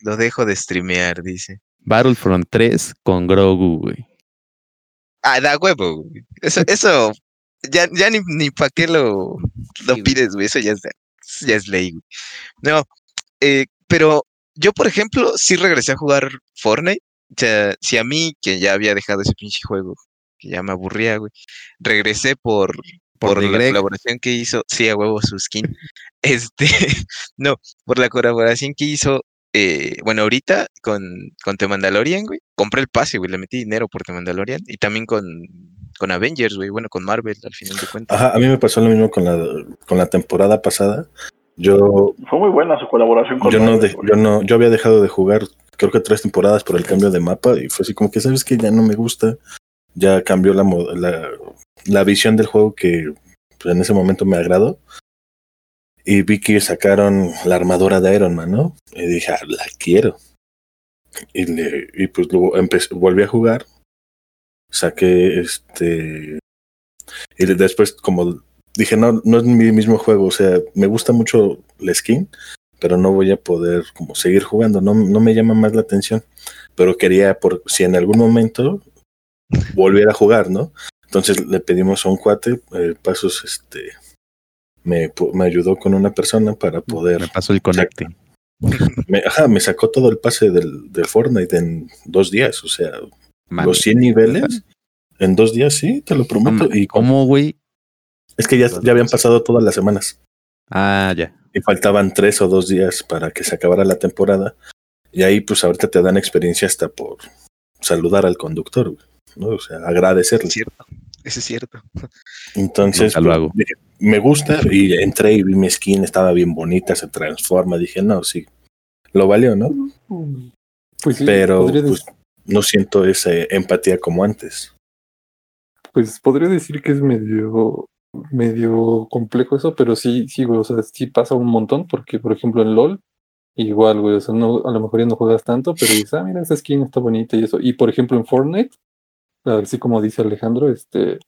Lo dejo de streamear, dice. Battlefront 3 con Grogu, güey. Ah, da huevo, güey. Eso, eso, ya, ya ni, ni para qué lo, lo pides, güey. Eso ya es, ya es ley, güey. No, eh, pero yo, por ejemplo, sí regresé a jugar Fortnite. O sea, si a mí, que ya había dejado ese pinche juego, que ya me aburría, güey, regresé por, Por la colaboración que hizo, sí, a huevo su skin. *laughs* Este, *laughs* no, por la colaboración que hizo, eh, bueno, ahorita con, con The Mandalorian, güey. Compré el pase, güey, le metí dinero por The Mandalorian y también con, con Avengers, güey, bueno, con Marvel al final de cuentas. Ajá, a mí me pasó lo mismo con la, con la temporada pasada. Yo, Fue muy buena su colaboración con yo no, Marvel, de- güey. yo no, yo había dejado de jugar, creo que tres temporadas por el cambio de mapa y fue así como que sabes que ya no me gusta, ya cambió la, la, la visión del juego que pues, en ese momento me agradó. Y vi que sacaron la armadura de Iron Man, ¿no? Y dije, "Ah, la quiero. Y, le- y pues luego empecé, volví a jugar. Saqué este. Y después, como dije, no, no es mi mismo juego. O sea, me gusta mucho la skin, pero no voy a poder como seguir jugando. No, no me llama más la atención. Pero quería, por si en algún momento volviera a jugar, ¿no? Entonces le pedimos a un cuate, eh, Pasos, este, me, me ayudó con una persona para poder Me pasó el conecte. me, ajá, me sacó todo el pase del, del Fortnite en dos días. O sea, Los 100 niveles en dos días, sí, te lo prometo. mames, y ¿Cómo, güey? es que ya, ya habían pasado todas las semanas Ah, ya. y faltaban tres o dos días para que se acabara la temporada. Y ahí, pues, ahorita te dan experiencia hasta por saludar al conductor, güey, ¿no? O sea, agradecerle. Es cierto, eso es cierto. Entonces, lo pues, hago. me gusta y entré y vi mi skin, estaba bien bonita, se transforma. Dije, no, sí, lo valió, ¿no? Pues sí, Pero podría, pues, no siento esa empatía como antes. pues podría decir que es medio medio complejo eso, pero sí, sí, güey, o sea, sí pasa un montón, porque por ejemplo en LOL, igual, güey, o sea, no, a lo mejor ya no juegas tanto, pero dices, ah, mira, esa skin está bonita y eso. Y por ejemplo en Fortnite, así como dice Alejandro, este,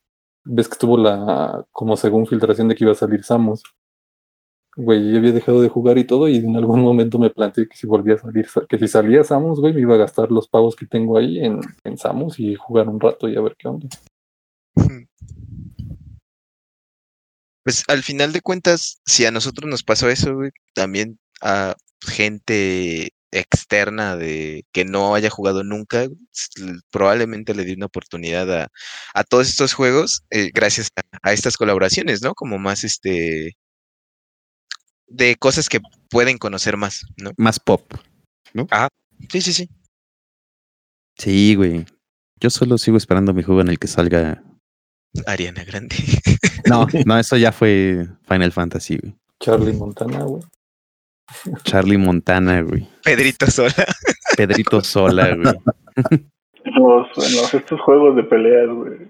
ves que tuvo la, como según filtración de que iba a salir Samus. Güey, yo había dejado de jugar y todo, y en algún momento me planteé que si volvía a salir, que si salía Samus, güey, me iba a gastar los pavos que tengo ahí en, en Samus y jugar un rato y a ver qué onda. *laughs* Pues al final de cuentas, si a nosotros nos pasó eso, güey, también a gente externa de que no haya jugado nunca, probablemente le di una oportunidad a, a todos estos juegos eh, gracias a estas colaboraciones, ¿no? Como más este de cosas que pueden conocer más, ¿no? Más pop. Sí, sí, sí. Sí, güey. Yo solo sigo esperando mi juego en el que salga. Ariana Grande. No, *laughs* no, eso ya fue Final Fantasy, güey. Charlie Montana, güey. Charlie Montana, güey. Pedrito Sola. Pedrito *laughs* Sola, güey. Los, en los- estos juegos de peleas, güey.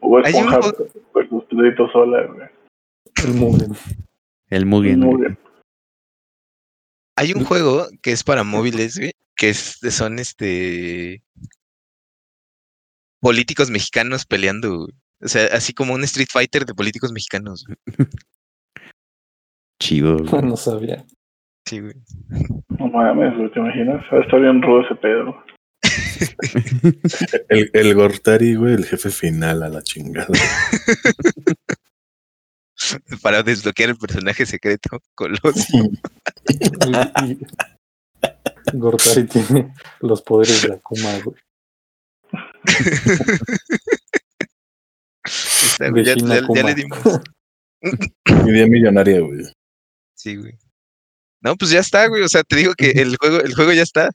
O un Esponja versus Pedrito Sola, güey. El Mugen. El Mugen. Hay un juego que es para móviles, güey, que es, son este políticos mexicanos peleando, güey. O sea, así como un Street Fighter de políticos mexicanos. güey. *laughs* Chido, *laughs* güey. No sabía. Sí, güey. No mames, ¿te imaginas? Ah, Está bien rudo ese pedo. *laughs* El, el Gortari, güey, el jefe final a la chingada. *laughs* Para desbloquear el personaje secreto, Colosio. *laughs* Gortari tiene los poderes de Akuma, güey. Está, güey, ya, ya- ya le dimos. *laughs* Idea millonaria, güey. Sí, güey. No, pues ya está, güey. O sea, te digo que el juego, el juego ya está.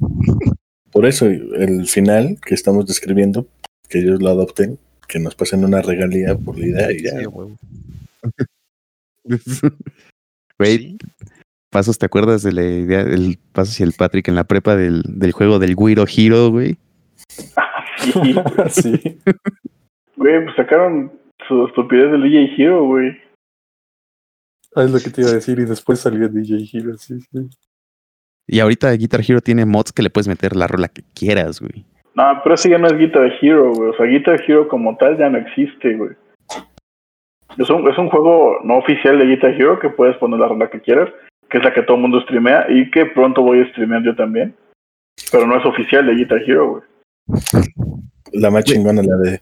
Por eso, el final que estamos describiendo, que ellos lo adopten, que nos pasen una regalía por la idea y ya. Sí, güey. *laughs* Güey, Sí. Pasos, ¿te acuerdas de la idea del Pasos y el Patrick en la prepa del, del juego del Guiro Hero, güey? *laughs* Sí, sí. *laughs* güey, pues sacaron su estupidez del DJ Hero, güey. Ah, es lo que te iba a decir. Y después salió DJ Hero, sí, sí. Y ahorita Guitar Hero tiene mods que le puedes meter la rola que quieras, güey. No, pero ese ya no es Guitar Hero, güey. O sea, Guitar Hero como tal ya no existe, güey. Es un, es un juego no oficial de Guitar Hero que puedes poner la rola que quieras, que es la que todo el mundo streamea y que pronto voy a streamear yo también. Pero no es oficial de Guitar Hero, güey. La más chingona, la de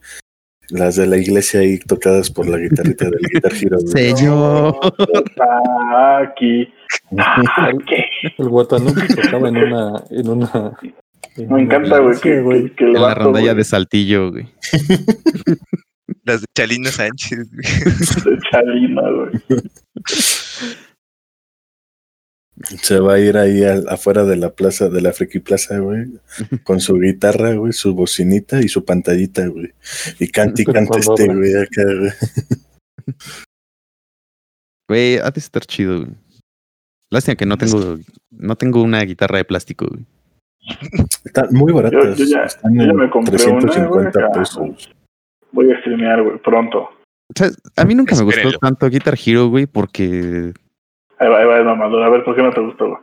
las de la iglesia ahí tocadas por la guitarrita del Guitar Hero. Señor. Aquí. Aquí. El Watanuki tocaba en una. En una Me encanta, güey, que, que, que En la rondalla de Saltillo, güey. *laughs* Las de Chalino Sánchez, de *laughs* Chalina, güey. Se va a ir ahí al- afuera de la plaza, de la Friki Plaza, güey, *laughs* con su guitarra, güey, su bocinita y su pantallita, güey. Y cante y cuando este, güey, acá, güey. Güey, ha de estar chido, güey. Lástima que no tengo, no tengo una guitarra de plástico, güey. Están muy baratas. Yo- yo ya- están yo ya en me compré una, güey, 350 acá. pesos. Voy a streamear, güey, pronto. O sea, a mí nunca me gustó tanto Guitar Hero, güey, porque, Ahí va, ahí va el mamador. A ver, ¿por qué no te gustó, güey?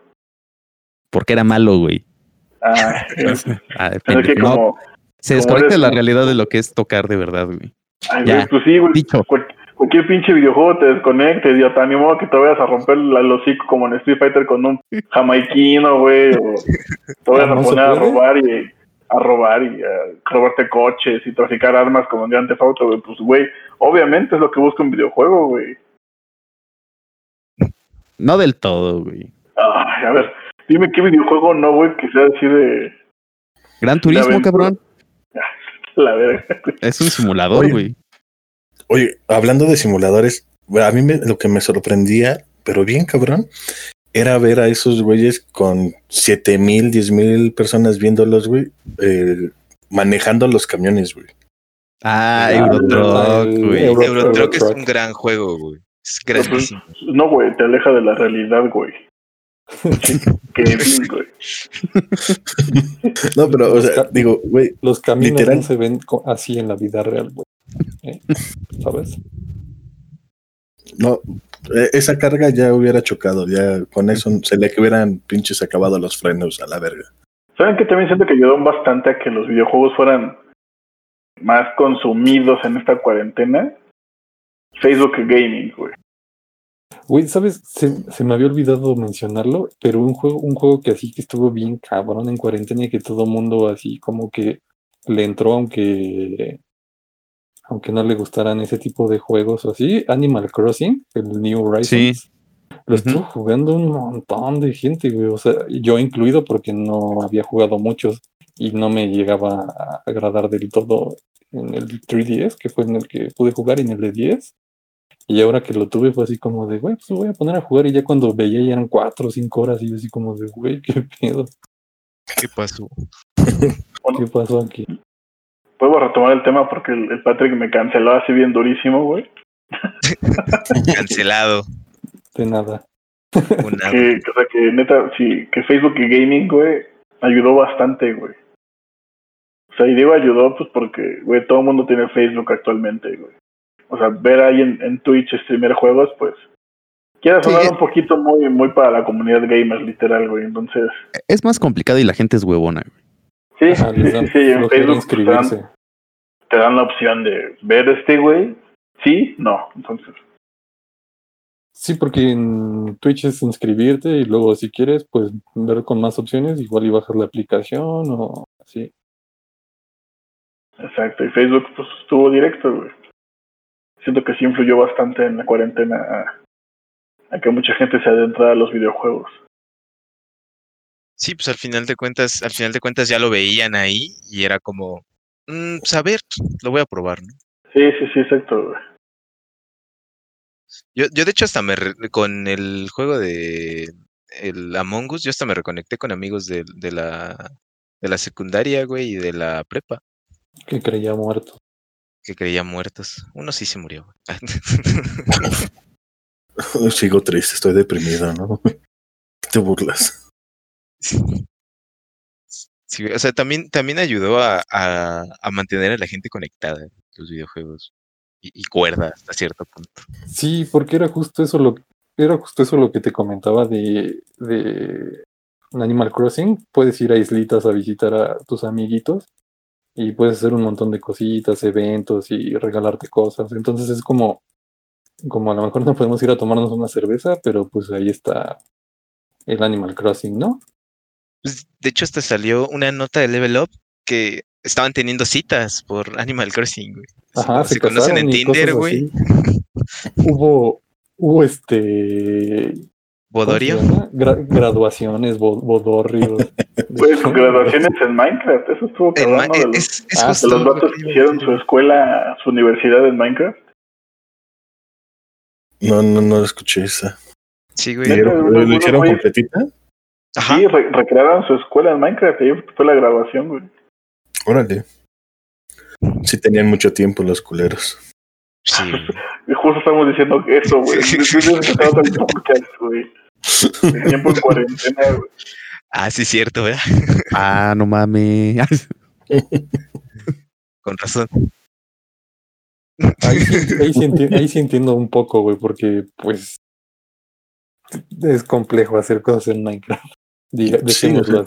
porque era malo, güey. Ah, *laughs* *laughs* es Ah, que pendejo. No, como... se como desconecta la realidad de lo que es tocar de verdad, güey. Ay, Ya. pues sí, güey. Dicho. Cual- cualquier pinche videojuego te desconecte, idiota. Ni modo que te vayas a romper la- el hocico como en Street Fighter con un jamaiquino, güey. O te vayas ¿no a poner a robar y a robar y a robarte coches y traficar armas como en Grand Theft Auto, güey. Pues, güey, obviamente es lo que busca un videojuego, güey. No del todo, güey. Ay, a ver, dime qué videojuego no, güey, que sea así de Gran Turismo, cabrón. *laughs* la verga. Es un simulador, Oye. güey. Oye, hablando de simuladores, a mí me- lo que me sorprendía, pero bien cabrón, era ver a esos güeyes con siete mil, diez mil personas viéndolos, güey, eh, manejando los camiones, güey. Ah, Ah, Eurotruck, güey. Euro- Eurotruck es un gran juego, güey. Es pues, grandísimo. No, güey, te aleja de la realidad, güey. *laughs* Kevin, güey. No, pero, o sea, digo, güey, Los caminos Literal. no se ven así en la vida real, güey. ¿Eh? ¿Sabes? no, esa carga ya hubiera chocado, ya con eso se le hubieran pinches acabado los frenos a la verga. ¿Saben que también siento que ayudó bastante a que los videojuegos fueran más consumidos en esta cuarentena? Facebook Gaming, güey. Güey, ¿sabes? Se, se me había olvidado mencionarlo, pero un juego, un juego que así que estuvo bien cabrón en cuarentena y que todo mundo así como que le entró aunque aunque no le gustaran ese tipo de juegos o así, Animal Crossing, el New Horizons. Lo estuvo jugando un montón de gente, güey. O sea, yo incluido porque no había jugado muchos y no me llegaba a agradar del todo en el 3DS, que fue en el que pude jugar y en el de 10. Y ahora que lo tuve fue así como de, güey, pues voy a poner a jugar y ya cuando veía ya eran cuatro o cinco horas y yo así como de, güey, qué pedo, ¿Qué pasó? *laughs* qué pasó aquí. Puedo retomar el tema porque el, el Patrick me canceló así bien durísimo, güey. Cancelado. De nada. Una... Que, o sea, que neta, sí, que Facebook y Gaming, güey, ayudó bastante, güey. O sea, y digo ayudó, pues porque, güey, todo el mundo tiene Facebook actualmente, güey. O sea, ver ahí en, en Twitch streamer juegos, pues, quiere sonar un poquito muy, muy para la comunidad gamer, literal, güey. Entonces, Es más complicado y la gente es huevona. güey. Sí, Ajá, sí, sí, en Facebook te dan, inscribirse. te dan la opción de ver este, güey. Sí, no. Entonces, Sí, porque en Twitch es inscribirte y luego si quieres, pues ver con más opciones, igual y bajar la aplicación o así. exacto. Y Facebook, pues, estuvo directo, güey. Siento que sí influyó bastante en la cuarentena a, a que mucha gente se adentrara a los videojuegos. Sí, pues al final de cuentas, al final de cuentas ya lo veían ahí y era como, mm, pues a ver, lo voy a probar, ¿no? Sí, sí, sí, exacto, güey. Yo, yo de hecho hasta me re- con el juego de el Among Us, yo hasta me reconecté con amigos de, de la de la secundaria, güey, y de la prepa, Que creía muerto. que creían muertos. Uno sí se murió. güey. *laughs* Sigo triste, estoy deprimido, ¿no? *laughs* Te burlas. Sí, o sea, también, también ayudó a, a, mantener a la gente conectada los videojuegos. Y, y cuerda hasta cierto punto. Sí, porque era justo eso lo era justo eso lo que te comentaba de, de Animal Crossing. Puedes ir a islitas a visitar a tus amiguitos y puedes hacer un montón de cositas, eventos y regalarte cosas. Entonces es como, como a lo mejor no podemos ir a tomarnos una cerveza, pero pues ahí está el Animal Crossing, ¿no? Pues, de hecho, hasta salió una nota de Level Up que estaban teniendo citas por Animal Crossing, güey. Ajá, se, se conocen en Tinder, güey. *laughs* hubo, hubo este ¿cómo se Bodorio. Gra- graduaciones, bo- bodorrios. *laughs* Pues graduaciones en Minecraft, eso estuvo cabrón. De los, es, es Ah, de los lo vatos que hicieron su escuela, su universidad en Minecraft. No, no, no escuché esa. Sí, ¿Lo güey. Lo hicieron completita? Ajá. Sí, re- recrearon su escuela en Minecraft, ahí fue la grabación, güey. Órale. Sí tenían mucho tiempo los culeros. Sí. *laughs* Justo estamos diciendo que eso, güey. *laughs* Güey. *laughs* Tiempo en cuarentena, güey. Ah, sí, cierto, ¿verdad? Ah, no mames. Con razón. Ahí ahí sí ahí sí entiendo un poco, güey, porque pues es complejo hacer cosas en Minecraft. Diga, *laughs* Sí, o sea.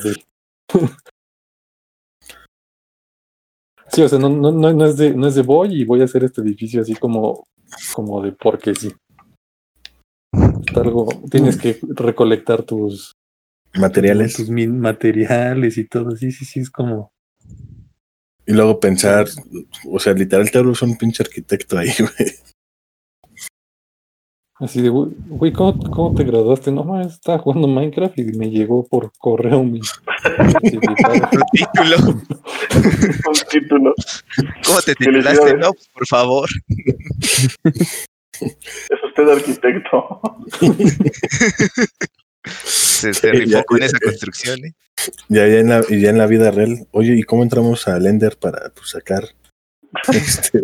Sí, o sea, no, no, no, es de, no es de voy y voy a hacer este edificio así como, como de porque sí. Algo, tienes que recolectar tus, Materiales. tus min- materiales y todo. Sí, sí, sí, es como. Y luego pensar, o sea, literal te hablas un pinche arquitecto ahí, *laughs* güey. Así de, güey, ¿cómo, ¿cómo te graduaste? No, mames, estaba jugando Minecraft y me llegó por correo mi *laughs* título. *laughs* Un título. ¿Cómo te titulaste? No, pues, por favor. Es usted arquitecto. Se, se rifó ya- con ya- esa construcción, ¿eh? Ya, ya, en la, y ya en la vida real. Oye, ¿y cómo entramos a Lender para pues, sacar *laughs* este,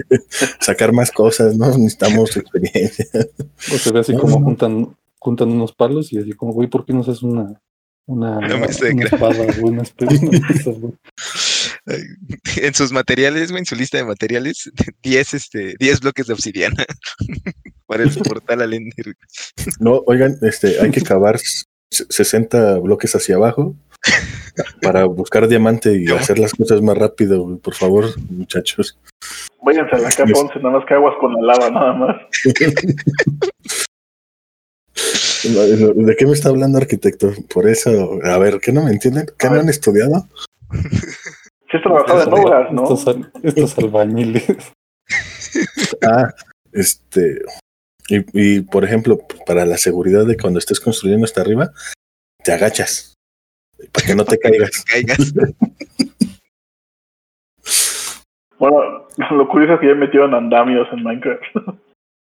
sacar más cosas, ¿no? Necesitamos experiencia. O se ve así como juntan, juntan unos palos y así como, güey, ¿por qué no haces una, una, *laughs* de una gra- espada, güey, una espada, una mesa, güey? Ay, En sus materiales, güey, en su lista de materiales, *laughs* 10 este, 10 bloques de obsidiana para el portal al Ender. No, oigan, este, hay que cavar s- 60 bloques hacia abajo *laughs* para buscar diamante y hacer las cosas más rápido, güey. por favor, muchachos. Váyanse a la capa 11, nada más que aguas con la lava, nada más. *laughs* ¿De qué me está hablando arquitecto? Por eso, a ver, ¿qué no me entienden? ¿Qué no han estudiado? Sí, has trabajado en obras, ¿no? Estos, al- estos albañiles. *laughs* Ah, este. Y, y, por ejemplo, para la seguridad de cuando estés construyendo hasta arriba, te agachas para que no te caigas. Caigas. *laughs* Bueno, lo curioso es que ya metieron andamios en Minecraft.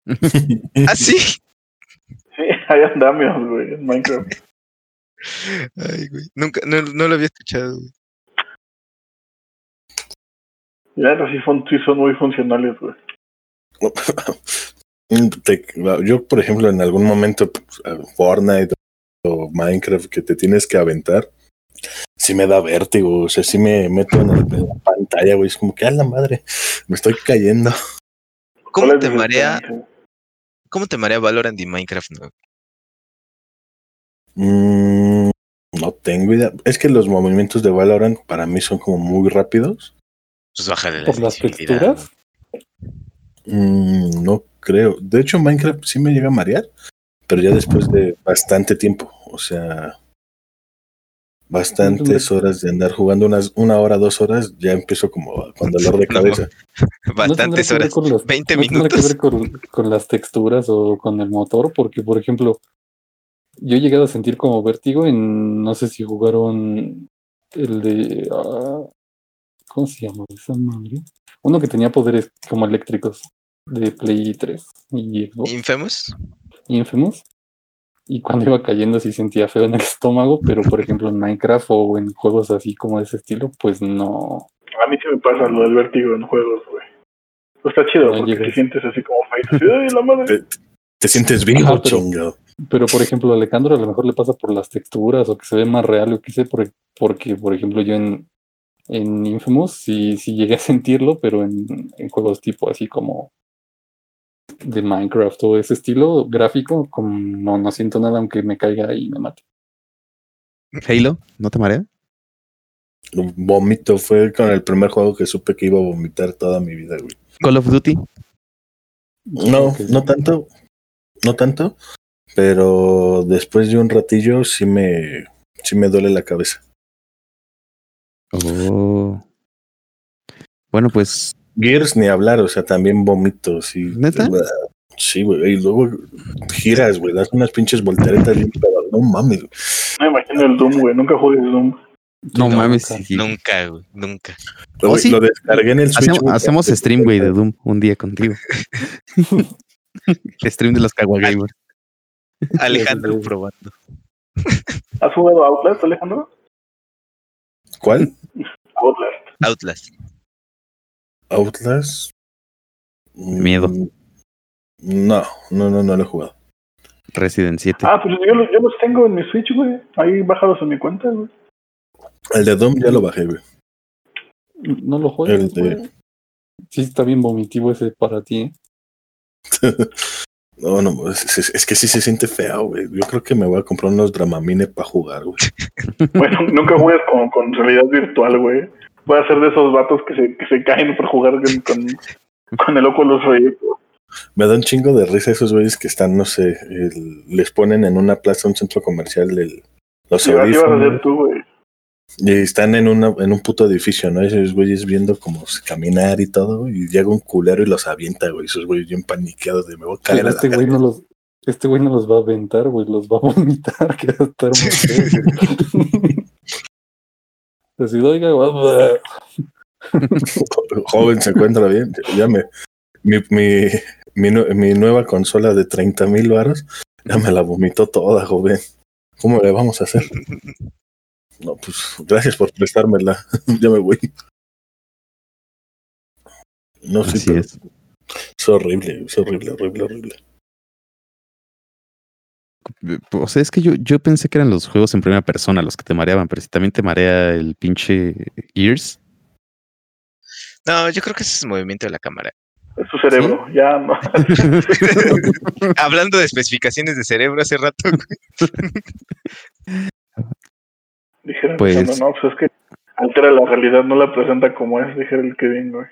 *laughs* ¿Ah, sí? Sí, hay andamios, güey, en Minecraft. Ay, güey. Nunca, no, no lo había escuchado, güey. Ya, sí, son, sí son muy funcionales, güey. *laughs* Yo, por ejemplo, en algún momento, pues, Fortnite o Minecraft que te tienes que aventar, sí me da vértigo, o sea, sí me meto en, el- en la pantalla, güey, es como que a la madre, me estoy cayendo. ¿Cómo ¿Cuál es te marea, cómo te marea Valorant y Minecraft? No? Mm, no tengo idea. Es que los movimientos de Valorant para mí son como muy rápidos. Pues bájale la Por las texturas. Mm, no creo. De hecho, Minecraft sí me llega a marear, pero ya después de bastante tiempo. O sea, bastantes horas de andar jugando, unas una hora, dos horas, ya empiezo como con dolor de *laughs* cabeza. *laughs* ¿no? Bastantes horas. con las- 20 no tendrá que minutos. ver con, con las texturas o con el motor, porque, por ejemplo, yo he llegado a sentir como vértigo en, no sé si jugaron el de, ah, ¿cómo se llama esa madre? Uno que tenía poderes como eléctricos de Play 3 y Xbox, Infamous. Infamous. Y cuando iba cayendo sí sentía feo en el *laughs* estómago, pero por ejemplo en Minecraft o en juegos así como de ese estilo, pues no. A mí sí me pasa lo del vértigo en juegos, güey. Pues está chido, No porque te sientes así como feito. Así, ¡ay, la madre! Te, te sientes vivo, Ajá, pero- chingado. Pero por ejemplo, a Alejandro a lo mejor le pasa por las texturas o que se ve más real o qué sé, por- porque por ejemplo yo en, en Infamous sí, sí llegué a sentirlo, pero en, en juegos tipo así como de Minecraft o ese estilo gráfico, como no, no siento nada aunque me caiga y me mate. Halo, ¿no te marea? Vomito, fue con el primer juego que supe que iba a vomitar toda mi vida, güey. Call of Duty. No, no tanto, no tanto, pero después de un ratillo sí me, sí me duele la cabeza. Oh. Bueno, pues Gears ni hablar, o sea, también vomito, sí. ¿Neta? Sí, güey, y luego giras, güey, das unas pinches volteretas bien no mames, güey. No me imagino el Doom, güey. Nunca jugué el Doom. no mames. sí. Nunca, güey. Nunca. Lo, ¿Oh, sí? lo descargué en el Switch. Hacemos, stream, güey, de Doom un día contigo. *laughs* stream de los Kawagamers. Alejandro probando. ¿Has jugado Outlast, Alejandro? ¿Cuál? Outlast. Outlast. Outlast. Mm, Miedo. No, no, no, no lo he jugado. Resident 7. Ah, pues yo, los- yo los tengo en mi Switch, güey. Ahí bajados en mi cuenta, güey. El de Doom ya lo bajé, güey. No lo juegues, El de- güey. Sí está bien vomitivo ese para ti, ¿eh? *laughs* No, no, es, es- es que sí se siente feo, güey. Yo creo que me voy a comprar unos Dramamine para jugar, güey. *laughs* Bueno, nunca juegues con, con realidad virtual, güey. Voy a ser de esos vatos que se, que se caen por jugar con, con, con el Oculus Rift. Me da un chingo de risa esos güeyes que están, no sé, el- les ponen en una plaza, un centro comercial, el, los así vas a hacer tú, güey. y están en, una, en un puto edificio, ¿no? Esos güeyes viendo como caminar y todo, y llega un culero y los avienta, güey. Esos güeyes bien paniqueados de me voy a caer a este güey no los, este güey no los va a aventar, güey, los va a vomitar, *laughs* que va a estar muy *laughs* Así, oiga, *laughs* Joven, se encuentra bien. Ya me. Mi, mi, mi, mi nueva consola de 30 mil varos ya me la vomitó toda, joven. ¿Cómo le vamos a hacer? *laughs* No, pues gracias por prestármela. *laughs* ya me voy. No, sí, Así pero es. es horrible, es horrible, horrible, horrible. O sea, es que yo, yo pensé que eran los juegos en primera persona los que te mareaban, pero si también te marea el pinche Gears. No, yo creo que ese es el movimiento de la cámara. Es su cerebro. Ya no. *laughs* Hablando de especificaciones de cerebro hace rato. Dijeron, Pues- no, no, pues es que altera la realidad, no la presenta como es, dijera el Kevin, güey.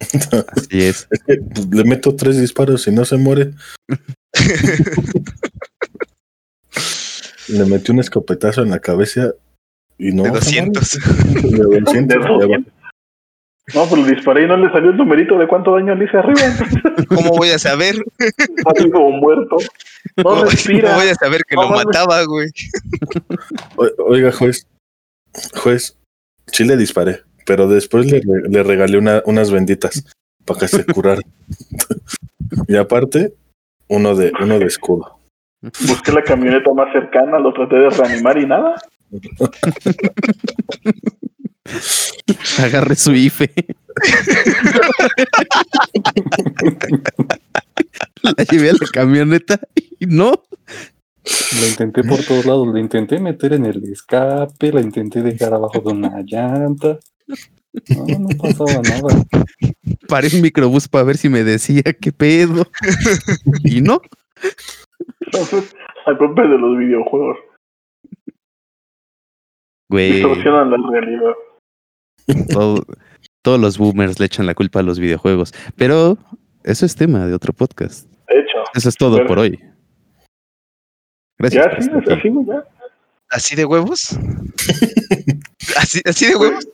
Así es. Es que pues, le meto tres disparos y no se muere. *laughs* le metí un escopetazo en la cabeza y no. De 200. De 200, De ya va. 200. No, pues le disparé y no le salió el numerito de cuánto daño le hice arriba. *laughs* ¿Cómo voy a saber? Así como muerto. *laughs* No ¿Cómo, respira. cómo voy a saber que No lo mames. mataba, güey? O- Oiga, juez. Juez, sí le disparé, pero después le, le regalé una- unas benditas para que se curara. *laughs* y aparte, uno de, uno de escudo. Busqué la camioneta más cercana, lo traté de reanimar y nada. *laughs* Agarre su IFE. la llevé a la camioneta y no. Lo intenté por todos lados, lo intenté meter en el escape, la intenté dejar abajo de una llanta. No, no pasaba nada. Paré un microbús para ver si me decía qué pedo. Y no. Entonces, culpa es de los videojuegos. Güey, Distorsionan la realidad. todo- todos los boomers le echan la culpa a los videojuegos. Pero eso es tema de otro podcast. De hecho, Eso es todo Pero- por hoy. Gracias. ya sí, así, ¿no? ya. ¿Así de huevos? *laughs* ¿Así, así de huevos?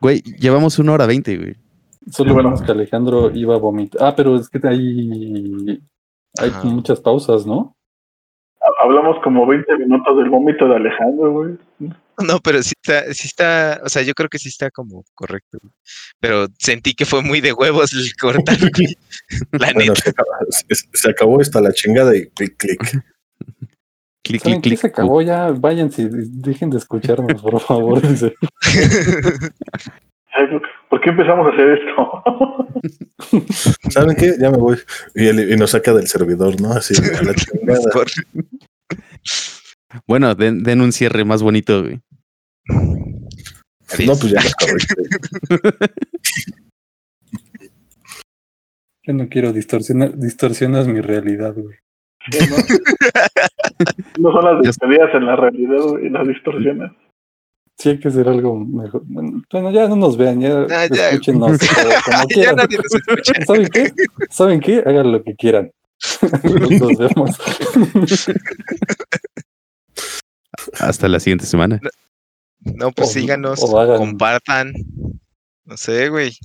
Güey, llevamos una hora veinte, güey. Solo Bueno. que Alejandro iba a vomitar. Ah, pero es que hay, hay Ajá. muchas pausas, ¿no? Ha- Hablamos como 20 minutos del vómito de Alejandro, güey. No, pero sí está, sí está, o sea, yo creo que sí está como correcto. güey. Pero sentí que fue muy de huevos el *laughs* cortar, güey. La Bueno, neta. se, acabó- se- se acabó hasta la chingada y clic, clic. Clic, ¿Saben clic, clic. se acabó ya? Váyanse, dejen de escucharnos, por favor. *laughs* ¿por- ¿Por qué empezamos a hacer esto? *laughs* ¿Saben qué? Ya me voy. Y, él- y nos saca del servidor, ¿no? Así, a la *laughs* chingada. Bueno, den, den un cierre más bonito, güey. No, pues ya. Yo *laughs* no quiero distorsionar, distorsionas mi realidad, güey. ¿no? No son las despedidas en la realidad, güey, las distorsiones. Sí hay que hacer algo mejor. Bueno, bueno, ya no nos vean, ya, Ah, ya. escúchenos *laughs* como, ya nadie nos escucha. ¿Saben qué? ¿Saben qué? Hagan lo que quieran. *laughs* Nos *laughs* vemos. Hasta la siguiente semana. No, pues O- síganos, o hagan- compartan. No sé, güey.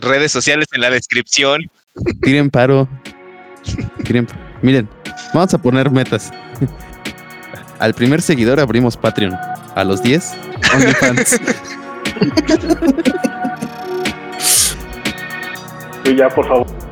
Redes sociales en la descripción. Tiren paro. Tiren. Miren, vamos a poner metas. Al primer seguidor abrimos Patreon. A los 10, OnlyFans. Y ya, por favor.